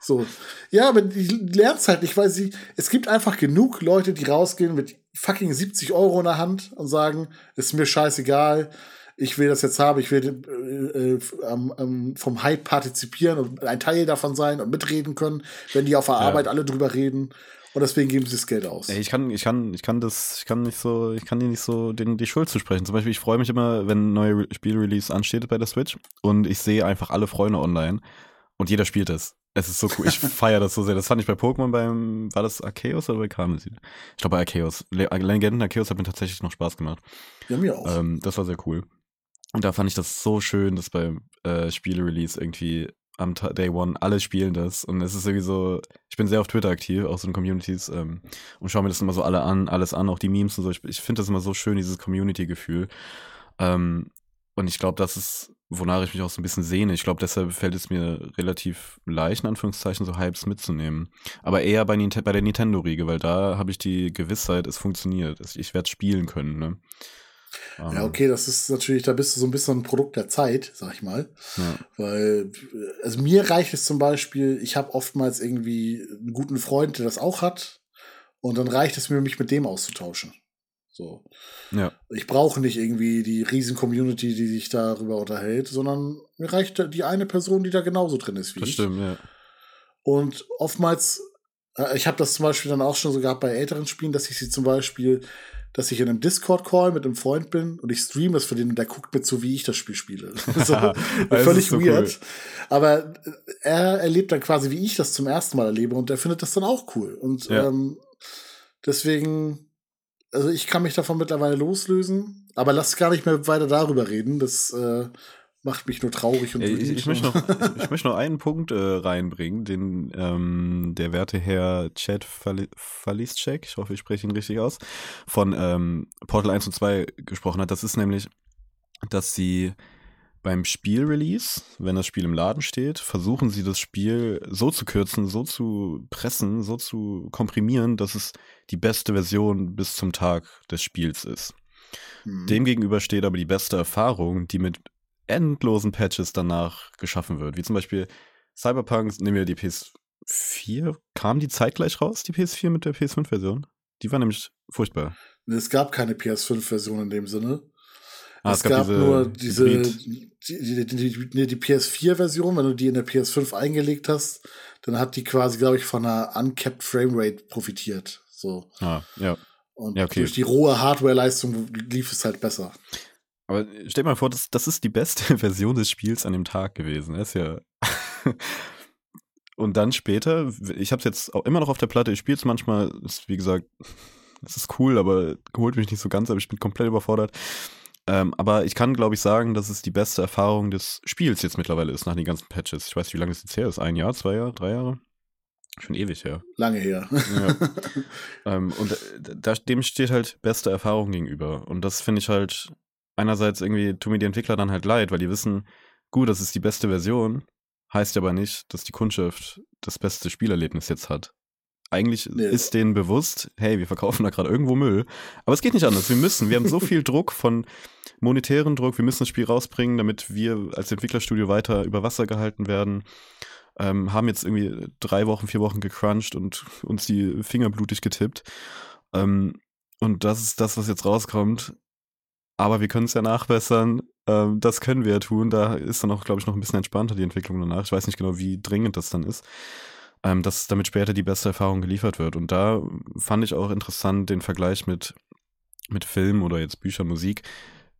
so. Ja, aber die lernen es halt nicht, weil sie, es gibt einfach genug Leute, die rausgehen mit fucking 70 Euro in der Hand und sagen, ist mir scheißegal, ich will das jetzt haben, ich will äh, äh, ähm, vom Hype partizipieren und ein Teil davon sein und mitreden können, wenn die auf der ja. Arbeit alle drüber reden. Und deswegen geben sie das Geld aus. Ich kann, ich kann, ich kann das, ich kann nicht so, ich kann dir nicht so den, die Schuld zusprechen. Zum Beispiel, ich freue mich immer, wenn ein neues Spielrelease ansteht bei der Switch und ich sehe einfach alle Freunde online und jeder spielt es. Es ist so cool. Ich [laughs] feiere das so sehr. Das fand ich bei Pokémon beim, war das Arceus oder bei Karmesin? Ich glaube bei Arceus. Legenden Arceus hat mir tatsächlich noch Spaß gemacht. Ja, mir auch. Ähm, das war sehr cool. Und da fand ich das so schön, dass beim äh, Spiele-Release irgendwie am Day One, alle spielen das. Und es ist irgendwie so, ich bin sehr auf Twitter aktiv, auch so in Communities, ähm, und schaue mir das immer so alle an, alles an, auch die Memes und so. Ich, ich finde das immer so schön, dieses Community-Gefühl. Ähm, und ich glaube, das ist, wonach ich mich auch so ein bisschen sehne. Ich glaube, deshalb fällt es mir relativ leicht, in Anführungszeichen, so Hypes mitzunehmen. Aber eher bei, bei der Nintendo-Riege, weil da habe ich die Gewissheit, es funktioniert. Ich werde spielen können, ne? Ja, okay, das ist natürlich, da bist du so ein bisschen ein Produkt der Zeit, sag ich mal. Ja. Weil, also mir reicht es zum Beispiel, ich habe oftmals irgendwie einen guten Freund, der das auch hat. Und dann reicht es mir, mich mit dem auszutauschen. So. Ja. Ich brauche nicht irgendwie die riesen Community, die sich darüber unterhält, sondern mir reicht die eine Person, die da genauso drin ist wie das ich. Stimmt, ja. Und oftmals, äh, ich habe das zum Beispiel dann auch schon so gehabt bei älteren Spielen, dass ich sie zum Beispiel dass ich in einem Discord-Call mit einem Freund bin und ich streame das für den und der guckt mir zu, wie ich das Spiel spiele. [laughs] so, völlig so weird. Cool. Aber er erlebt dann quasi, wie ich das zum ersten Mal erlebe und er findet das dann auch cool. Und ja. ähm, deswegen, also ich kann mich davon mittlerweile loslösen, aber lass gar nicht mehr weiter darüber reden. Das äh, macht mich nur traurig und ich, ich, möchte noch, [laughs] ich, möchte noch einen Punkt äh, reinbringen, den ähm, der werte Herr Chad Faliszek, ich hoffe, ich spreche ihn richtig aus, von ähm, Portal 1 und 2 gesprochen hat. Das ist nämlich, dass sie beim Spielrelease, wenn das Spiel im Laden steht, versuchen sie das Spiel so zu kürzen, so zu pressen, so zu komprimieren, dass es die beste Version bis zum Tag des Spiels ist. Mhm. Demgegenüber steht aber die beste Erfahrung, die mit endlosen Patches danach geschaffen wird. Wie zum Beispiel Cyberpunk, nehmen wir die PS4, kam die zeitgleich raus, die PS4 mit der PS5-Version? Die war nämlich furchtbar. Es gab keine PS5-Version in dem Sinne. Ah, es, es, gab, gab diese nur diese die, die, die, die PS4-Version, wenn du die in der PS5 eingelegt hast, dann hat die quasi, glaube ich, von einer uncapped Framerate profitiert. So. Ah, ja. Und ja, okay. durch die rohe Hardware-Leistung lief es halt besser. Aber stell dir mal vor, das, das ist die beste [laughs] Version des Spiels an dem Tag gewesen. Das ist ja. [laughs] Und dann später, ich habe es jetzt auch immer noch auf der Platte, ich spiele es manchmal, ist, wie gesagt, [laughs] es ist cool, aber holt mich nicht so ganz, aber ich bin komplett überfordert. Ähm, aber ich kann, glaube ich, sagen, dass es die beste Erfahrung des Spiels jetzt mittlerweile ist, nach den ganzen Patches. Ich weiß nicht, wie lange es jetzt her ist. Ein Jahr, zwei Jahre, drei Jahre? Schon ewig her. Lange her. Ja. ähm, und äh, da, dem steht halt beste Erfahrung gegenüber. Und das finde ich halt einerseits irgendwie tun mir die Entwickler dann halt leid, weil die wissen, gut, das ist die beste Version, heißt aber nicht, dass die Kundschaft das beste Spielerlebnis jetzt hat. Eigentlich nee. ist denen bewusst, hey, wir verkaufen da gerade irgendwo Müll. Aber es geht nicht anders. Wir müssen. Wir haben so viel Druck von monetären Druck. Wir müssen das Spiel rausbringen, damit wir als Entwicklerstudio weiter über Wasser gehalten werden. Ähm, haben jetzt irgendwie drei Wochen, vier Wochen gecrunched und uns die Finger blutig getippt. Ähm, und das ist das, was jetzt rauskommt aber wir können es ja nachbessern. Ähm, das können wir ja tun. Da ist dann auch, glaube ich, noch ein bisschen entspannter die Entwicklung danach. Ich weiß nicht genau, wie dringend das dann ist. Ähm, dass damit später die beste Erfahrung geliefert wird. Und da fand ich auch interessant den Vergleich mit, mit Film oder jetzt Bücher, Musik.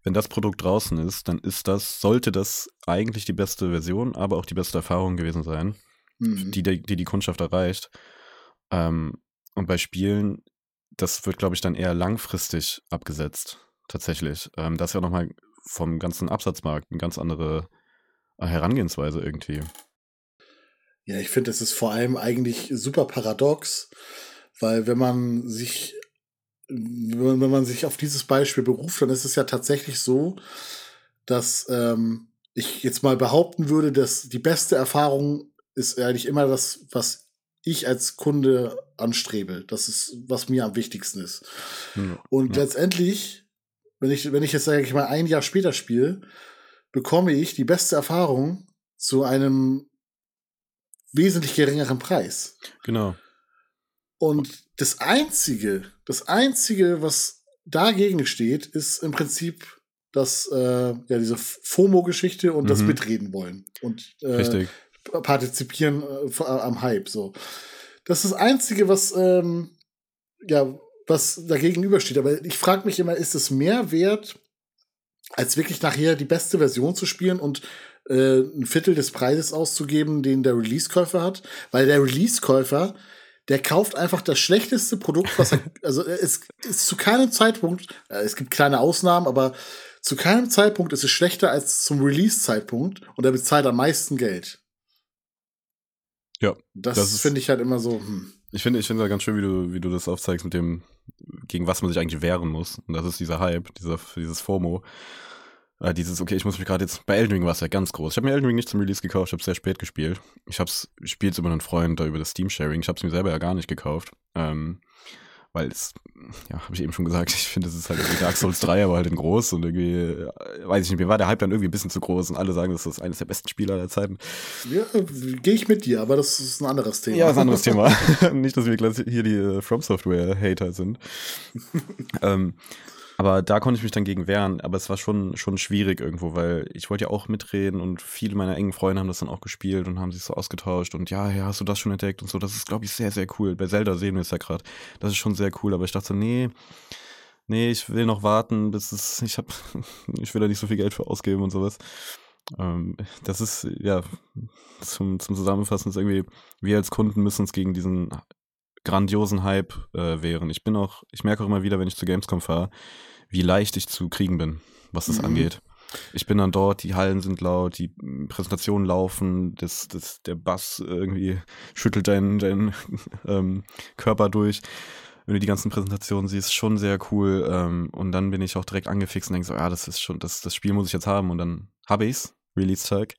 Wenn das Produkt draußen ist, dann ist das, sollte das eigentlich die beste Version, aber auch die beste Erfahrung gewesen sein, mhm. die, die, die die Kundschaft erreicht. Ähm, und bei Spielen, das wird, glaube ich, dann eher langfristig abgesetzt. Tatsächlich. Ähm, das ist ja nochmal vom ganzen Absatzmarkt eine ganz andere äh, Herangehensweise irgendwie. Ja, ich finde, es ist vor allem eigentlich super paradox, weil wenn man sich, wenn man sich auf dieses Beispiel beruft, dann ist es ja tatsächlich so, dass ähm, ich jetzt mal behaupten würde, dass die beste Erfahrung ist eigentlich immer das, was ich als Kunde anstrebe. Das ist, was mir am wichtigsten ist. Ja, Und ja. letztendlich, wenn ich, wenn ich jetzt, sage ich mal, ein Jahr später spiele, bekomme ich die beste Erfahrung zu einem wesentlich geringeren Preis. Genau. Und das Einzige, das Einzige, was dagegen steht, ist im Prinzip das, äh, ja, diese FOMO-Geschichte und mhm. das Mitreden wollen. Und äh, Richtig. partizipieren äh, am Hype. So. Das ist das Einzige, was, ähm, ja, was dagegen übersteht. Aber ich frage mich immer, ist es mehr wert, als wirklich nachher die beste Version zu spielen und äh, ein Viertel des Preises auszugeben, den der Release-Käufer hat? Weil der Release-Käufer der kauft einfach das schlechteste Produkt, was er, [laughs] also es ist zu keinem Zeitpunkt, äh, es gibt kleine Ausnahmen, aber zu keinem Zeitpunkt ist es schlechter als zum Release-Zeitpunkt und er bezahlt am meisten Geld. Ja. Das, das finde ich halt immer so. Hm. Ich finde, ich finde ja ganz schön, wie du, wie du das aufzeigst mit dem, gegen was man sich eigentlich wehren muss. Und das ist dieser Hype, dieser, dieses FOMO. Äh, dieses, okay, ich muss mich gerade jetzt, bei Elden Ring war es ja ganz groß. Ich habe mir Elden Ring nicht zum Release gekauft, ich habe sehr spät gespielt. Ich habe es, spiele über einen Freund da über das Steam-Sharing. Ich habe es mir selber ja gar nicht gekauft. Ähm, weil es, ja, habe ich eben schon gesagt, [laughs] ich finde, es ist halt irgendwie Dark Souls 3, aber halt in groß und irgendwie, äh, weiß ich nicht, mir war der Hype dann irgendwie ein bisschen zu groß und alle sagen, das ist eines der besten Spieler aller Zeiten. Ja, gehe ich mit dir, aber das ist ein anderes Thema. Ja, ist ein anderes Thema. [laughs] nicht, dass wir hier die äh, From Software Hater sind. [laughs] ähm, aber da konnte ich mich dann gegen wehren. Aber es war schon, schon schwierig irgendwo, weil ich wollte ja auch mitreden und viele meiner engen Freunde haben das dann auch gespielt und haben sich so ausgetauscht und ja, ja, hast du das schon entdeckt und so. Das ist, glaube ich, sehr, sehr cool. Bei Zelda sehen wir es ja gerade. Das ist schon sehr cool. Aber ich dachte nee, nee, ich will noch warten, bis es, ich habe, [laughs] ich will da nicht so viel Geld für ausgeben und sowas. Ähm, das ist, ja, zum, zum Zusammenfassen ist irgendwie, wir als Kunden müssen uns gegen diesen grandiosen Hype äh, wehren. Ich bin auch, ich merke auch immer wieder, wenn ich zu Gamescom fahre, wie leicht ich zu kriegen bin, was das mhm. angeht. Ich bin dann dort, die Hallen sind laut, die Präsentationen laufen, das, das, der Bass irgendwie schüttelt deinen, deinen [laughs] ähm, Körper durch. Wenn du die ganzen Präsentationen siehst, schon sehr cool. Ähm, und dann bin ich auch direkt angefixt und denke so, ja, das ist schon, das, das Spiel muss ich jetzt haben. Und dann habe ich's, Release-Tag.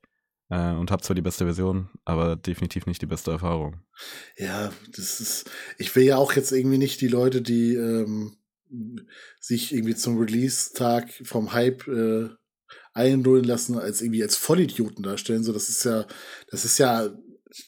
Äh, und habe zwar die beste Version, aber definitiv nicht die beste Erfahrung. Ja, das ist. Ich will ja auch jetzt irgendwie nicht die Leute, die ähm, sich irgendwie zum Release-Tag vom Hype äh, einlullen lassen, als irgendwie als Vollidioten darstellen. So, das ist ja, das ist ja,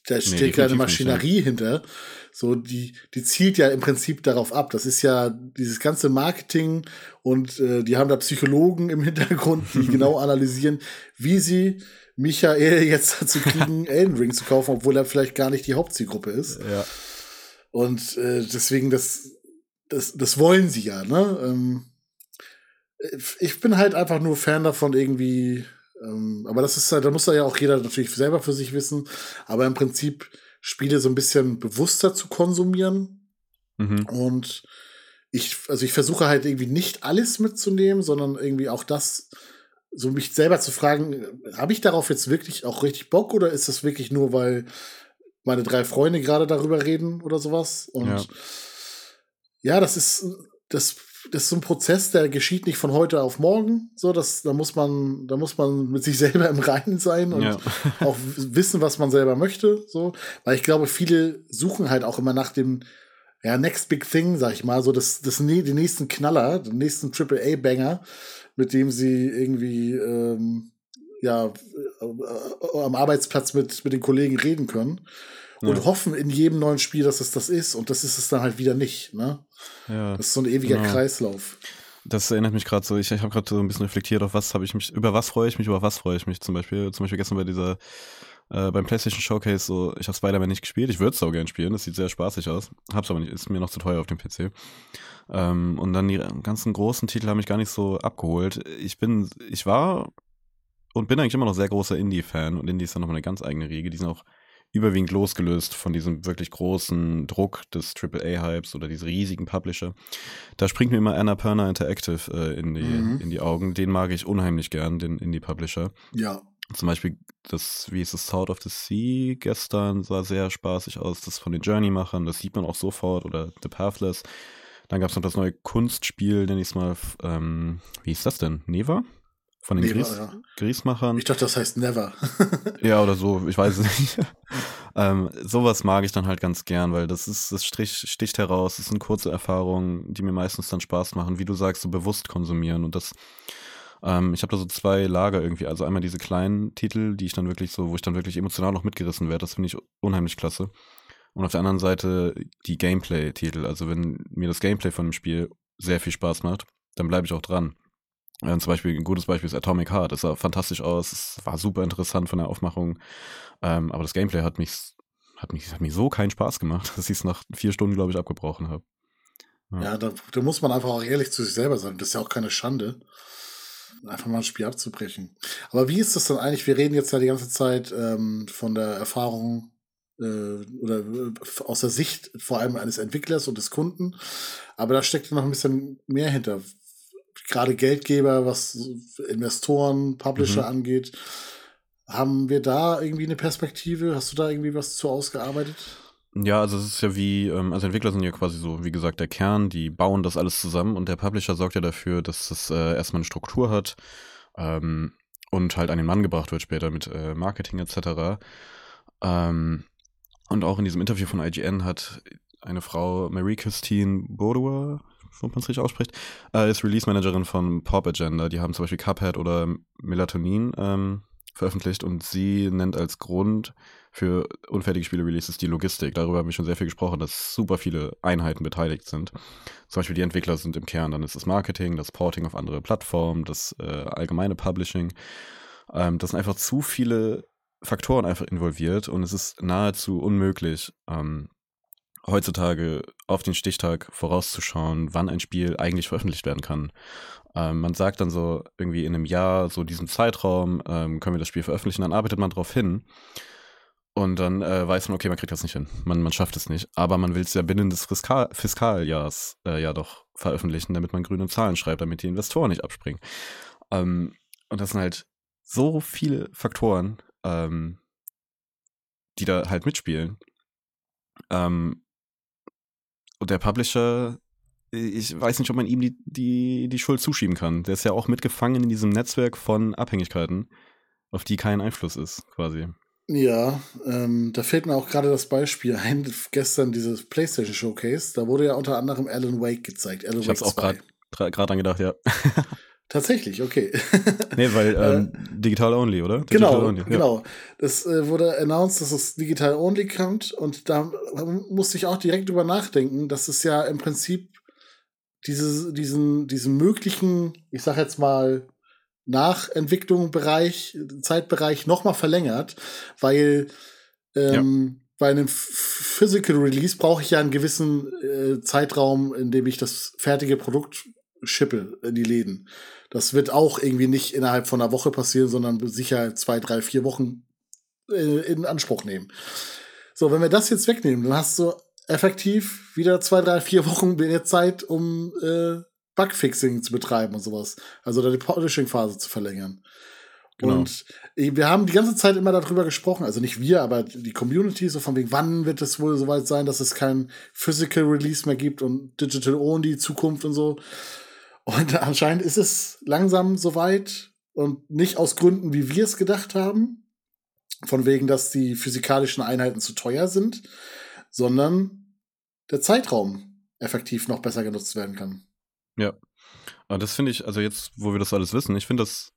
da steht nee, eine Maschinerie nicht, hinter. So, die, die zielt ja im Prinzip darauf ab. Das ist ja dieses ganze Marketing und äh, die haben da Psychologen im Hintergrund, die [laughs] genau analysieren, wie sie Michael [laughs] jetzt dazu kriegen, Elden Ring zu kaufen, obwohl er vielleicht gar nicht die Hauptzielgruppe ist. Ja. Und äh, deswegen, das, das, das wollen sie ja, ne? Ähm, ich bin halt einfach nur Fan davon, irgendwie, ähm, aber das ist halt, da muss ja auch jeder natürlich selber für sich wissen, aber im Prinzip Spiele so ein bisschen bewusster zu konsumieren. Mhm. Und ich, also ich versuche halt irgendwie nicht alles mitzunehmen, sondern irgendwie auch das so mich selber zu fragen, habe ich darauf jetzt wirklich auch richtig Bock oder ist das wirklich nur, weil meine drei Freunde gerade darüber reden oder sowas? Und ja, ja das ist das, das ist so ein Prozess, der geschieht nicht von heute auf morgen. So, das, da muss man, da muss man mit sich [laughs] selber im Reinen sein und ja. [laughs] auch wissen, was man selber möchte. So, weil ich glaube, viele suchen halt auch immer nach dem ja, Next Big Thing, sag ich mal, so das, das, den nächsten Knaller, den nächsten Triple A Banger mit dem sie irgendwie ähm, ja äh, am Arbeitsplatz mit, mit den Kollegen reden können. Und ja. hoffen in jedem neuen Spiel, dass es das ist. Und das ist es dann halt wieder nicht. Ne? Ja, das ist so ein ewiger genau. Kreislauf. Das erinnert mich gerade so, ich, ich habe gerade so ein bisschen reflektiert, auf was habe ich mich, über was freue ich mich, über was freue ich mich zum Beispiel. Zum Beispiel gestern bei dieser, äh, beim PlayStation Showcase, so, ich habe Spider-Man nicht gespielt, ich würde es auch gerne spielen, das sieht sehr spaßig aus. Hab's aber nicht, ist mir noch zu teuer auf dem PC. Ähm, und dann die ganzen großen Titel haben mich gar nicht so abgeholt. Ich bin, ich war und bin eigentlich immer noch sehr großer Indie-Fan und Indie ist dann nochmal eine ganz eigene Riege. Die sind auch überwiegend losgelöst von diesem wirklich großen Druck des AAA-Hypes oder diese riesigen Publisher. Da springt mir immer Anna Perner Interactive äh, in, die, mhm. in die Augen. Den mag ich unheimlich gern, den Indie-Publisher. Ja. Zum Beispiel das, wie ist es, South of the Sea gestern sah sehr spaßig aus, das von den Journey-Machern, das sieht man auch sofort, oder The Pathless. Dann gab es noch das neue Kunstspiel, nenne ich es mal, ähm, wie ist das denn? Neva? Von den Gries, ja. Griesmachern. Ich dachte, das heißt Never. [laughs] ja, oder so, ich weiß es nicht. [laughs] ähm, sowas mag ich dann halt ganz gern, weil das ist, das strich, sticht heraus, das sind kurze Erfahrungen, die mir meistens dann Spaß machen, wie du sagst, so bewusst konsumieren. Und das, ähm, ich habe da so zwei Lager irgendwie. Also einmal diese kleinen Titel, die ich dann wirklich so, wo ich dann wirklich emotional noch mitgerissen werde, das finde ich unheimlich klasse. Und auf der anderen Seite die Gameplay-Titel. Also wenn mir das Gameplay von dem Spiel sehr viel Spaß macht, dann bleibe ich auch dran. Äh, zum Beispiel ein gutes Beispiel ist Atomic Heart. Es sah fantastisch aus, es war super interessant von der Aufmachung. Ähm, aber das Gameplay hat mich, hat mich, hat mich so keinen Spaß gemacht, [laughs] dass ich es nach vier Stunden, glaube ich, abgebrochen habe. Ja, ja da, da, muss man einfach auch ehrlich zu sich selber sein. Das ist ja auch keine Schande, einfach mal ein Spiel abzubrechen. Aber wie ist das dann eigentlich? Wir reden jetzt ja die ganze Zeit ähm, von der Erfahrung äh, oder äh, aus der Sicht vor allem eines Entwicklers und des Kunden. Aber da steckt noch ein bisschen mehr hinter gerade Geldgeber, was Investoren, Publisher mhm. angeht. Haben wir da irgendwie eine Perspektive? Hast du da irgendwie was zu ausgearbeitet? Ja, also es ist ja wie, ähm, also Entwickler sind ja quasi so, wie gesagt, der Kern, die bauen das alles zusammen und der Publisher sorgt ja dafür, dass es äh, erstmal eine Struktur hat ähm, und halt an den Mann gebracht wird später mit äh, Marketing etc. Ähm, und auch in diesem Interview von IGN hat eine Frau, Marie-Christine Bourdois, ob man es richtig ausspricht, äh, ist Release-Managerin von Pop Agenda. Die haben zum Beispiel Cuphead oder Melatonin ähm, veröffentlicht und sie nennt als Grund für unfertige Spiele-Releases die Logistik. Darüber haben wir schon sehr viel gesprochen, dass super viele Einheiten beteiligt sind. Zum Beispiel die Entwickler sind im Kern, dann ist das Marketing, das Porting auf andere Plattformen, das äh, allgemeine Publishing. Ähm, das sind einfach zu viele Faktoren einfach involviert und es ist nahezu unmöglich, ähm, heutzutage auf den Stichtag vorauszuschauen, wann ein Spiel eigentlich veröffentlicht werden kann. Ähm, man sagt dann so irgendwie in einem Jahr, so diesem Zeitraum, ähm, können wir das Spiel veröffentlichen, dann arbeitet man darauf hin. Und dann äh, weiß man, okay, man kriegt das nicht hin. Man, man schafft es nicht. Aber man will es ja binnen des Fiskal Fiskaljahrs äh, ja doch veröffentlichen, damit man grüne Zahlen schreibt, damit die Investoren nicht abspringen. Ähm, und das sind halt so viele Faktoren, ähm, die da halt mitspielen. Ähm, und der Publisher, ich weiß nicht, ob man ihm die, die, die Schuld zuschieben kann. Der ist ja auch mitgefangen in diesem Netzwerk von Abhängigkeiten, auf die kein Einfluss ist, quasi. Ja, ähm, da fällt mir auch gerade das Beispiel ein, [laughs] gestern dieses PlayStation Showcase, da wurde ja unter anderem Alan Wake gezeigt. Alan ich Wake hab's auch gerade angedacht, ja. [laughs] Tatsächlich, okay. [laughs] nee, weil äh, ähm, digital only, oder? Digital genau, only, ja. genau. Es äh, wurde announced, dass es digital only kommt und da musste ich auch direkt drüber nachdenken, dass es ja im Prinzip diese, diesen, diesen möglichen, ich sag jetzt mal, Nachentwicklung Bereich, Zeitbereich nochmal verlängert, weil ähm, ja. bei einem Physical Release brauche ich ja einen gewissen äh, Zeitraum, in dem ich das fertige Produkt schippe in die Läden. Das wird auch irgendwie nicht innerhalb von einer Woche passieren, sondern sicher zwei, drei, vier Wochen äh, in Anspruch nehmen. So, wenn wir das jetzt wegnehmen, dann hast du effektiv wieder zwei, drei, vier Wochen mehr Zeit, um äh, Bugfixing zu betreiben und sowas. Also die Polishing-Phase zu verlängern. Genau. Und wir haben die ganze Zeit immer darüber gesprochen, also nicht wir, aber die Community, so von wegen, wann wird es wohl soweit sein, dass es kein Physical Release mehr gibt und Digital Only Zukunft und so. Und [laughs] anscheinend ist es langsam soweit und nicht aus Gründen, wie wir es gedacht haben, von wegen, dass die physikalischen Einheiten zu teuer sind, sondern der Zeitraum effektiv noch besser genutzt werden kann. Ja. Aber das finde ich, also jetzt, wo wir das alles wissen, ich finde das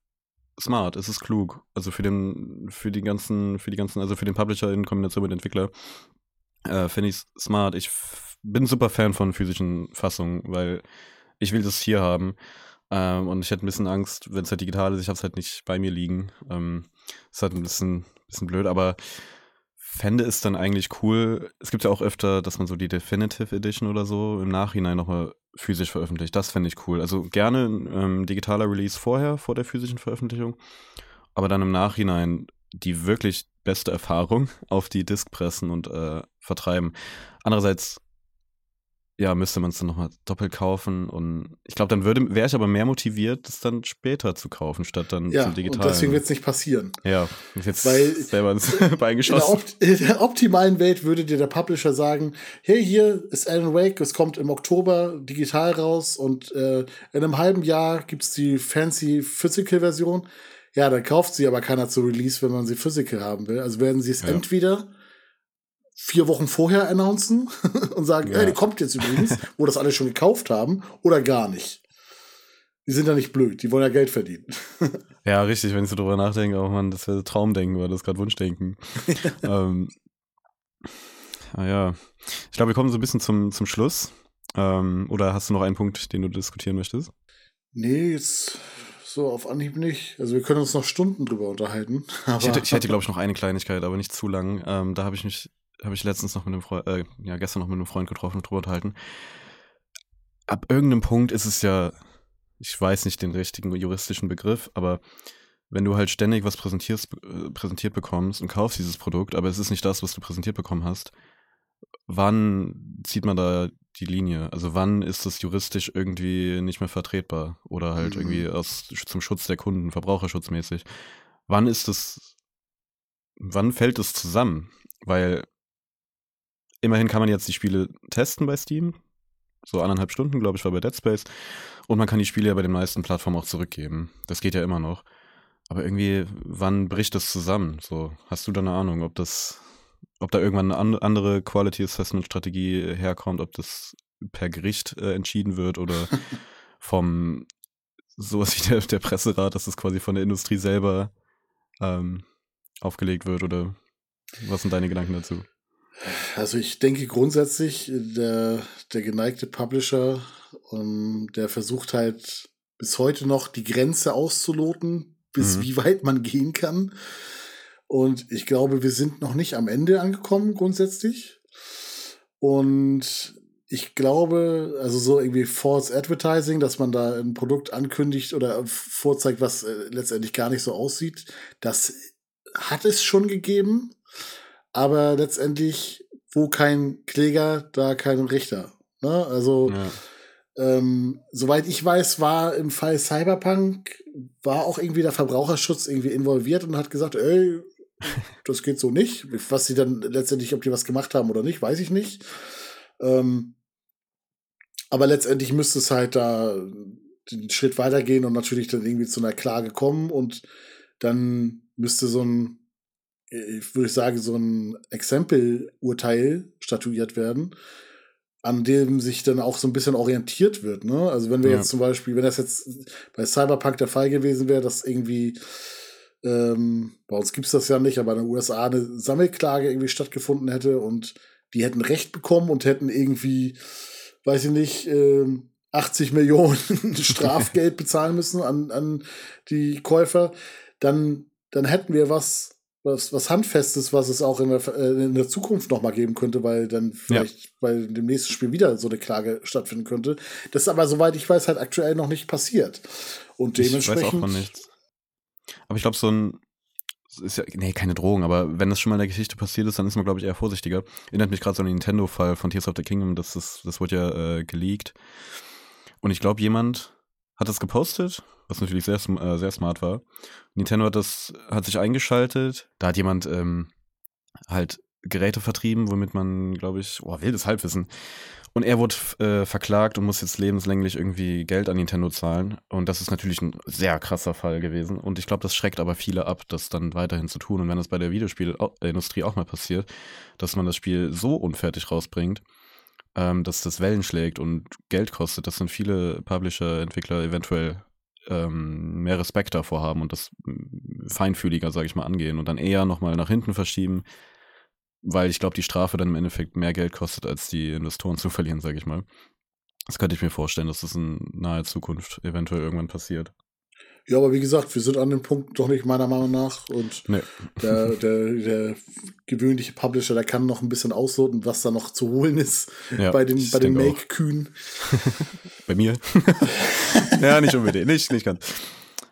smart, es ist klug. Also für den, für die ganzen, für die ganzen, also für den Publisher in Kombination mit Entwickler, äh, finde ich es smart. Ich bin super Fan von physischen Fassungen, weil ich will das hier haben. Ähm, und ich hätte ein bisschen Angst, wenn es halt digital ist, ich habe es halt nicht bei mir liegen. Ähm, ist halt ein bisschen, bisschen blöd, aber fände es dann eigentlich cool. Es gibt ja auch öfter, dass man so die Definitive Edition oder so im Nachhinein nochmal physisch veröffentlicht. Das fände ich cool. Also gerne ähm, digitaler Release vorher, vor der physischen Veröffentlichung, aber dann im Nachhinein die wirklich beste Erfahrung [laughs] auf die Disk pressen und äh, vertreiben. Andererseits ja, müsste man es dann nochmal doppelt kaufen und ich glaube, dann würde wäre ich aber mehr motiviert, das dann später zu kaufen, statt dann ja, zu digital. Und deswegen wird es nicht passieren. Ja, jetzt Weil selber ins Bein geschossen. In der, [laughs] in der, optimalen Welt würde dir der Publisher sagen, hey, hier ist Alan Wake, es kommt im Oktober digital raus und äh, in einem halben Jahr gibt es die fancy Physical-Version. Ja, dann kauft sie aber keiner zu Release, wenn man sie Physical haben will. Also werden sie es ja. entweder vier Wochen vorher announcen [laughs] und sagen, ja. hey, die kommt jetzt übrigens, [laughs] wo das alle schon gekauft haben, oder gar nicht. Die sind ja nicht blöd, die wollen ja Geld verdienen. [laughs] ja, richtig, wenn ich so drüber nachdenke, auch man, das wäre Traumdenken oder das gerade Wunschdenken. ähm, ah ja, ich glaube, wir kommen so ein bisschen zum, zum Schluss. Ähm, oder hast du noch einen Punkt, den du diskutieren möchtest? Nee, jetzt so auf Anhieb nicht. Also wir können uns noch Stunden drüber unterhalten. ich hätte, hätte glaube ich, noch eine Kleinigkeit, aber nicht zu lang. Ähm, da habe ich mich habe ich letztens noch mit einem Freund, äh, ja, gestern noch mit einem Freund getroffen und drüber unterhalten. Ab irgendeinem Punkt ist es ja, ich weiß nicht den richtigen juristischen Begriff, aber wenn du halt ständig was präsentierst, äh, präsentiert bekommst und kaufst dieses Produkt, aber es ist nicht das, was du präsentiert bekommen hast, wann zieht man da die Linie? Also wann ist das juristisch irgendwie nicht mehr vertretbar oder halt mhm. irgendwie aus, zum Schutz der Kunden, verbraucherschutzmäßig? Wann ist das, wann fällt es zusammen? Weil Immerhin kann man jetzt die Spiele testen bei Steam. So anderthalb Stunden, glaube ich, war bei Dead Space. Und man kann die Spiele ja bei den meisten Plattformen auch zurückgeben. Das geht ja immer noch. Aber irgendwie, wann bricht das zusammen? So, hast du da eine Ahnung, ob das, ob da irgendwann eine andere Quality Assessment Strategie herkommt, ob das per Gericht äh, entschieden wird oder [laughs] vom sowas wie der, der Presserat, dass das quasi von der Industrie selber ähm, aufgelegt wird oder was sind deine Gedanken dazu? Also ich denke grundsätzlich, der, der geneigte Publisher, um, ähm, der versucht halt bis heute noch die Grenze auszuloten, bis mhm. wie weit man gehen kann. Und ich glaube, wir sind noch nicht am Ende angekommen, grundsätzlich. Und ich glaube, also so irgendwie False Advertising, dass man da ein Produkt ankündigt oder vorzeigt, was äh, letztendlich gar nicht so aussieht, das hat es schon gegeben. Aber letztendlich, wo kein Kläger, da kein Richter. Ne? Also, ja. ähm, soweit ich weiß, war im Fall Cyberpunk, war auch irgendwie der Verbraucherschutz irgendwie involviert und hat gesagt, ey, [laughs] das geht so nicht. Was sie dann letztendlich, ob die was gemacht haben oder nicht, weiß ich nicht. Ähm, aber letztendlich müsste es halt da den Schritt weitergehen und natürlich dann irgendwie zu einer Klage kommen und dann müsste so ein ich würde sagen, so ein Exempelurteil statuiert werden, an dem sich dann auch so ein bisschen orientiert wird. Ne? Also wenn wir ja. jetzt zum Beispiel, wenn das jetzt bei Cyberpunk der Fall gewesen wäre, dass irgendwie ähm, bei uns gibt es das ja nicht, aber in den USA eine Sammelklage irgendwie stattgefunden hätte und die hätten Recht bekommen und hätten irgendwie, weiß ich nicht, äh, 80 Millionen [laughs] Strafgeld bezahlen müssen an, an die Käufer, dann, dann hätten wir was, was, was Handfestes, was es auch in der, äh, in der Zukunft noch mal geben könnte, weil dann vielleicht ja. bei dem nächsten Spiel wieder so eine Klage stattfinden könnte. Das ist aber, soweit ich weiß, halt aktuell noch nicht passiert. Und dementsprechend. Ich weiß auch von nichts. Aber ich glaube, so ein, ist ja, nee, keine Drohung, aber wenn das schon mal in der Geschichte passiert ist, dann ist man, glaube ich, eher vorsichtiger. Erinnert mich gerade so an den Nintendo-Fall von Tears of the Kingdom, das, ist, das wurde ja äh, geleakt. Und ich glaube, jemand hat das gepostet was natürlich sehr, äh, sehr smart war. Nintendo hat das, hat sich eingeschaltet. Da hat jemand ähm, halt Geräte vertrieben, womit man, glaube ich, oh, wildes Halbwissen. Und er wurde äh, verklagt und muss jetzt lebenslänglich irgendwie Geld an Nintendo zahlen. Und das ist natürlich ein sehr krasser Fall gewesen. Und ich glaube, das schreckt aber viele ab, das dann weiterhin zu tun. Und wenn das bei der Videospielindustrie auch mal passiert, dass man das Spiel so unfertig rausbringt, ähm, dass das Wellen schlägt und Geld kostet, dass dann viele Publisher, Entwickler eventuell ähm, mehr Respekt davor haben und das mm, feinfühliger, sage ich mal, angehen und dann eher nochmal nach hinten verschieben, weil ich glaube, die Strafe dann im Endeffekt mehr Geld kostet, als die Investoren [laughs] zu verlieren, sage ich mal. Das könnte ich mir vorstellen, dass das in naher Zukunft eventuell irgendwann passiert. Ja, aber wie gesagt, wir sind an dem Punkt doch nicht meiner Meinung nach. Und nee. der, der, der gewöhnliche Publisher, der kann noch ein bisschen ausloten, was da noch zu holen ist ja, bei den, bei den Make-Kühen. [laughs] bei mir? [laughs] ja, nicht unbedingt. Nicht, nicht ganz.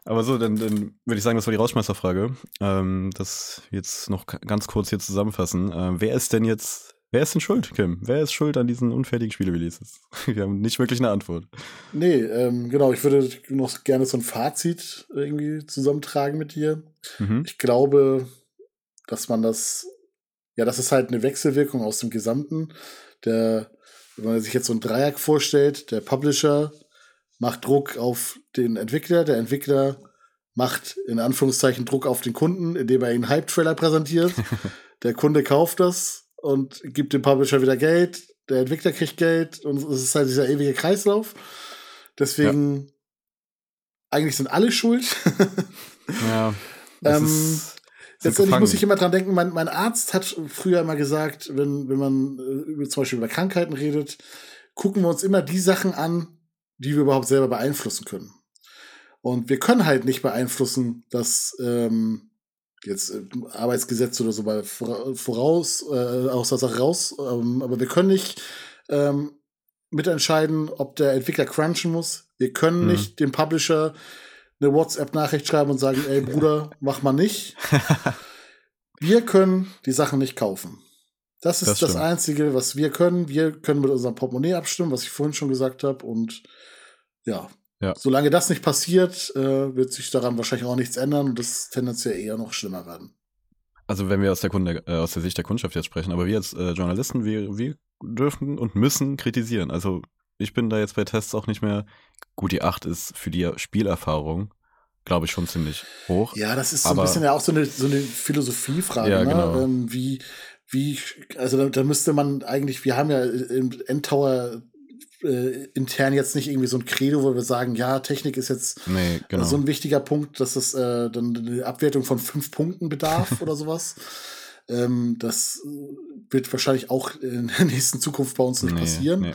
Aber so, dann, dann würde ich sagen, das war die Rausschmeißerfrage. Ähm, das jetzt noch ganz kurz hier zusammenfassen. Ähm, wer ist denn jetzt, wer ist denn schuld, Kim? Wer ist schuld an diesen unfertigen Spiele-Releases? [laughs] Wir haben nicht wirklich eine Antwort. Nee, ähm, genau, ich würde noch gerne so ein Fazit irgendwie zusammentragen mit dir. Mhm. Ich glaube, dass man das, ja, das ist halt eine Wechselwirkung aus dem Gesamten. Der, wenn man sich jetzt so ein Dreieck vorstellt, der Publisher macht Druck auf den Entwickler, der Entwickler macht in Anführungszeichen Druck auf den Kunden, indem er einen Hype-Trailer präsentiert. [laughs] der Kunde kauft das und gibt dem Publisher wieder Geld, der Entwickler kriegt Geld und es ist halt dieser ewige Kreislauf. Deswegen, ja. eigentlich sind alle schuld. [laughs] ja. ähm, letztendlich muss ich immer dran denken, mein, mein Arzt hat früher immer gesagt, wenn, wenn man äh, zum Beispiel über Krankheiten redet, gucken wir uns immer die Sachen an, die wir überhaupt selber beeinflussen können. Und wir können halt nicht beeinflussen, dass ähm, jetzt äh, Arbeitsgesetze oder so bei voraus äh, aus der Sache raus, ähm, aber wir können nicht ähm, mitentscheiden, ob der Entwickler crunchen muss. Wir können mhm. nicht dem Publisher eine WhatsApp-Nachricht schreiben und sagen, ey Bruder, [laughs] mach mal nicht. Wir können die Sachen nicht kaufen. Das ist das, das Einzige, was wir können. Wir können mit unserem Portemonnaie abstimmen, was ich vorhin schon gesagt habe. Und ja, ja. solange das nicht passiert, äh, wird sich daran wahrscheinlich auch nichts ändern und das tendenziell eher noch schlimmer werden. Also wenn wir aus der, Kunde, äh, aus der Sicht der Kundschaft jetzt sprechen, aber wir als äh, Journalisten, wir, wir dürfen und müssen kritisieren. Also ich bin da jetzt bei Tests auch nicht mehr. Gut, die 8 ist für die Spielerfahrung, glaube ich, schon ziemlich hoch. Ja, das ist so ein bisschen ja auch so eine, so eine Philosophiefrage, ja, ne? genau. Ähm, wie, wie, also da, da, müsste man eigentlich, wir haben ja im Endtower äh, intern jetzt nicht irgendwie so ein Credo, wo wir sagen, ja, Technik ist jetzt nee, genau. so ein wichtiger Punkt, dass es äh, dann eine Abwertung von fünf Punkten bedarf [laughs] oder sowas. Ähm, das wird wahrscheinlich auch in der nächsten Zukunft bei uns nicht nee, passieren. Nee.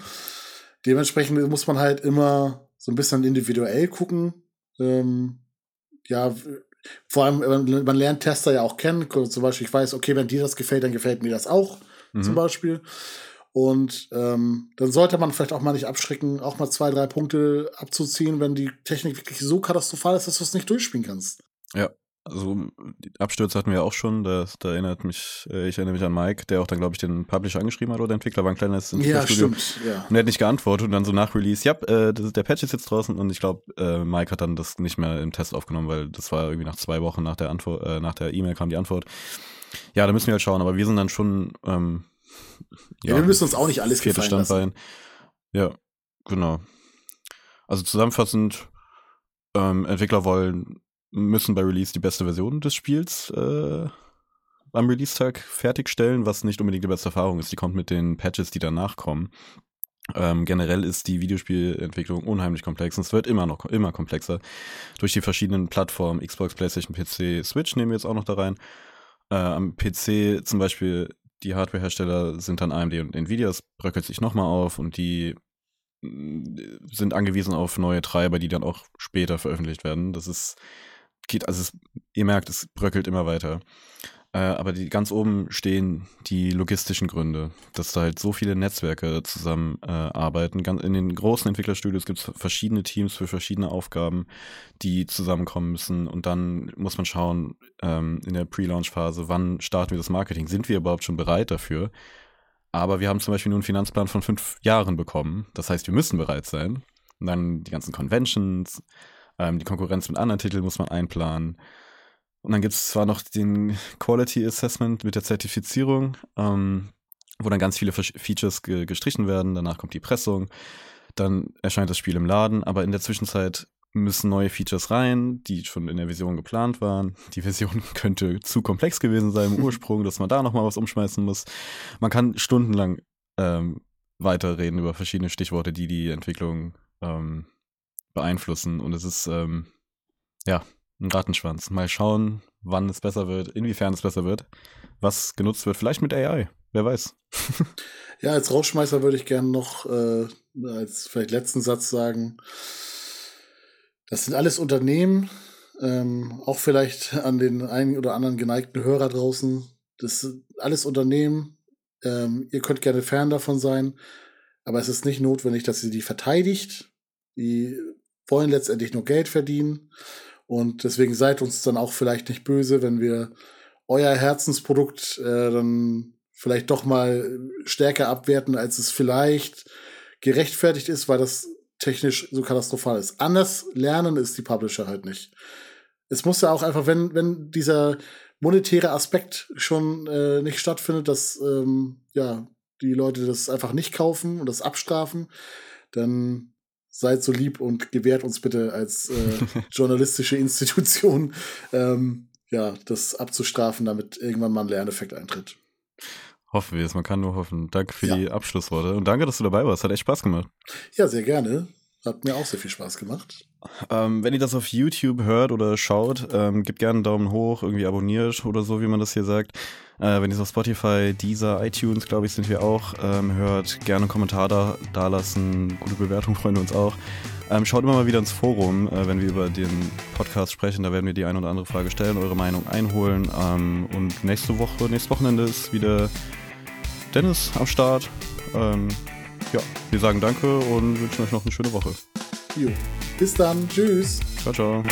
Dementsprechend muss man halt immer so ein bisschen individuell gucken. Ähm, ja, vor allem, man lernt Tester ja auch kennen. Zum Beispiel, ich weiß, okay, wenn dir das gefällt, dann gefällt mir das auch, mhm. zum Beispiel. Und ähm, dann sollte man vielleicht auch mal nicht abschrecken, auch mal zwei, drei Punkte abzuziehen, wenn die Technik wirklich so katastrophal ist, dass du es nicht durchspielen kannst. Ja, also Abstürze hatten wir auch schon. Da, da erinnert mich, äh, ich erinnere mich an Mike, der auch dann, glaube ich, den Publisher angeschrieben hat oder der Entwickler war ein kleines Ja, stimmt. Ja. Und er hat nicht geantwortet und dann so nach Release, ja, äh, das, der Patch ist jetzt draußen und ich glaube, äh, Mike hat dann das nicht mehr im Test aufgenommen, weil das war irgendwie nach zwei Wochen nach der Antwort, äh, nach der E-Mail kam die Antwort. Ja, da müssen wir halt schauen, aber wir sind dann schon ähm, ja, ja, wir müssen uns auch nicht alles gefallen Standbein. lassen. Ja, genau. Also zusammenfassend, ähm, Entwickler wollen, müssen bei Release die beste Version des Spiels äh, am Release-Tag fertigstellen, was nicht unbedingt die beste Erfahrung ist. Die kommt mit den Patches, die danach kommen. Ähm, generell ist die Videospielentwicklung unheimlich komplex und es wird immer noch immer komplexer durch die verschiedenen Plattformen Xbox, PlayStation, PC, Switch nehmen wir jetzt auch noch da rein. Äh, am PC zum Beispiel die Hardwarehersteller sind dann AMD und Nvidia, es bröckelt sich nochmal auf und die mm, sind angewiesen auf neue Treiber, die dann auch später veröffentlicht werden. Das ist, geht, also es, ihr merkt, es bröckelt immer weiter. Äh, aber die ganz oben stehen die logistischen Gründe, dass da halt so viele Netzwerke zusammenarbeiten. Äh, in den großen Entwicklerstudios gibt es verschiedene Teams für verschiedene Aufgaben, die zusammenkommen müssen. Und dann muss man schauen, ähm, in der Pre-Launch-Phase, wann starten wir das Marketing? Sind wir überhaupt schon bereit dafür? Aber wir haben zum Beispiel nur einen Finanzplan von fünf Jahren bekommen. Das heißt, wir müssen bereit sein. Und dann die ganzen Conventions, ähm, die Konkurrenz mit anderen Titeln muss man einplanen. Und dann gibt es zwar noch den Quality Assessment mit der Zertifizierung, ähm, wo dann ganz viele Features ge gestrichen werden. Danach kommt die Pressung. Dann erscheint das Spiel im Laden, aber in der Zwischenzeit müssen neue Features rein, die schon in der Vision geplant waren. Die Version [laughs] könnte zu komplex gewesen sein im [laughs] Ursprung, dass man da nochmal was umschmeißen muss. Man kann stundenlang ähm, weiterreden über verschiedene Stichworte, die die Entwicklung ähm, beeinflussen. Und es ist, ähm, ja, ein Rattenschwanz. Mal schauen, wann es besser wird, inwiefern es besser wird, was genutzt wird. Vielleicht mit AI, wer weiß. [laughs] ja, als Rausschmeißer würde ich gerne noch äh, als vielleicht letzten Satz sagen, das sind alles Unternehmen, ähm, auch vielleicht an den einen oder anderen geneigten Hörer draußen. Das sind alles Unternehmen. Ähm, ihr könnt gerne fern davon sein, aber es ist nicht notwendig, dass ihr die verteidigt. Die wollen letztendlich nur Geld verdienen Und deswegen seid uns dann auch vielleicht nicht böse, wenn wir euer Herzensprodukt äh, dann vielleicht doch mal stärker abwerten, als es vielleicht gerechtfertigt ist, weil das technisch so katastrophal ist. Anders lernen ist die Publisher halt nicht. Es muss ja auch einfach, wenn, wenn dieser monetäre Aspekt schon äh, nicht stattfindet, dass ähm, ja, die Leute das einfach nicht kaufen und das abstrafen, dann seid so lieb und gewährt uns bitte als äh, [laughs] journalistische Institution ähm, ja, das abzustrafen, damit irgendwann mal ein Lerneffekt eintritt. Hoffen wir es, man kann nur hoffen. Danke für ja. die Abschlussworte und danke, dass du dabei warst. Hat echt Spaß gemacht. Ja, sehr gerne. Hat mir auch sehr viel Spaß gemacht. Ähm, wenn ihr das auf YouTube hört oder schaut, ähm, gebt gerne einen Daumen hoch, irgendwie abonniert oder so, wie man das hier sagt. Äh, wenn ihr es auf Spotify, Deezer, iTunes, glaube ich, sind wir auch, ähm, hört, gerne einen Kommentar da, da lassen. Gute Bewertung freuen wir uns auch. Ähm, schaut immer mal wieder ins Forum, äh, wenn wir über den Podcast sprechen. Da werden wir die eine oder andere Frage stellen, eure Meinung einholen. Ähm, und nächste Woche, nächstes Wochenende ist wieder Dennis am Start. Ähm, ja, wir sagen Danke und wünschen euch noch eine schöne Woche. Jo. Bis dann. Tschüss. Ciao, ciao.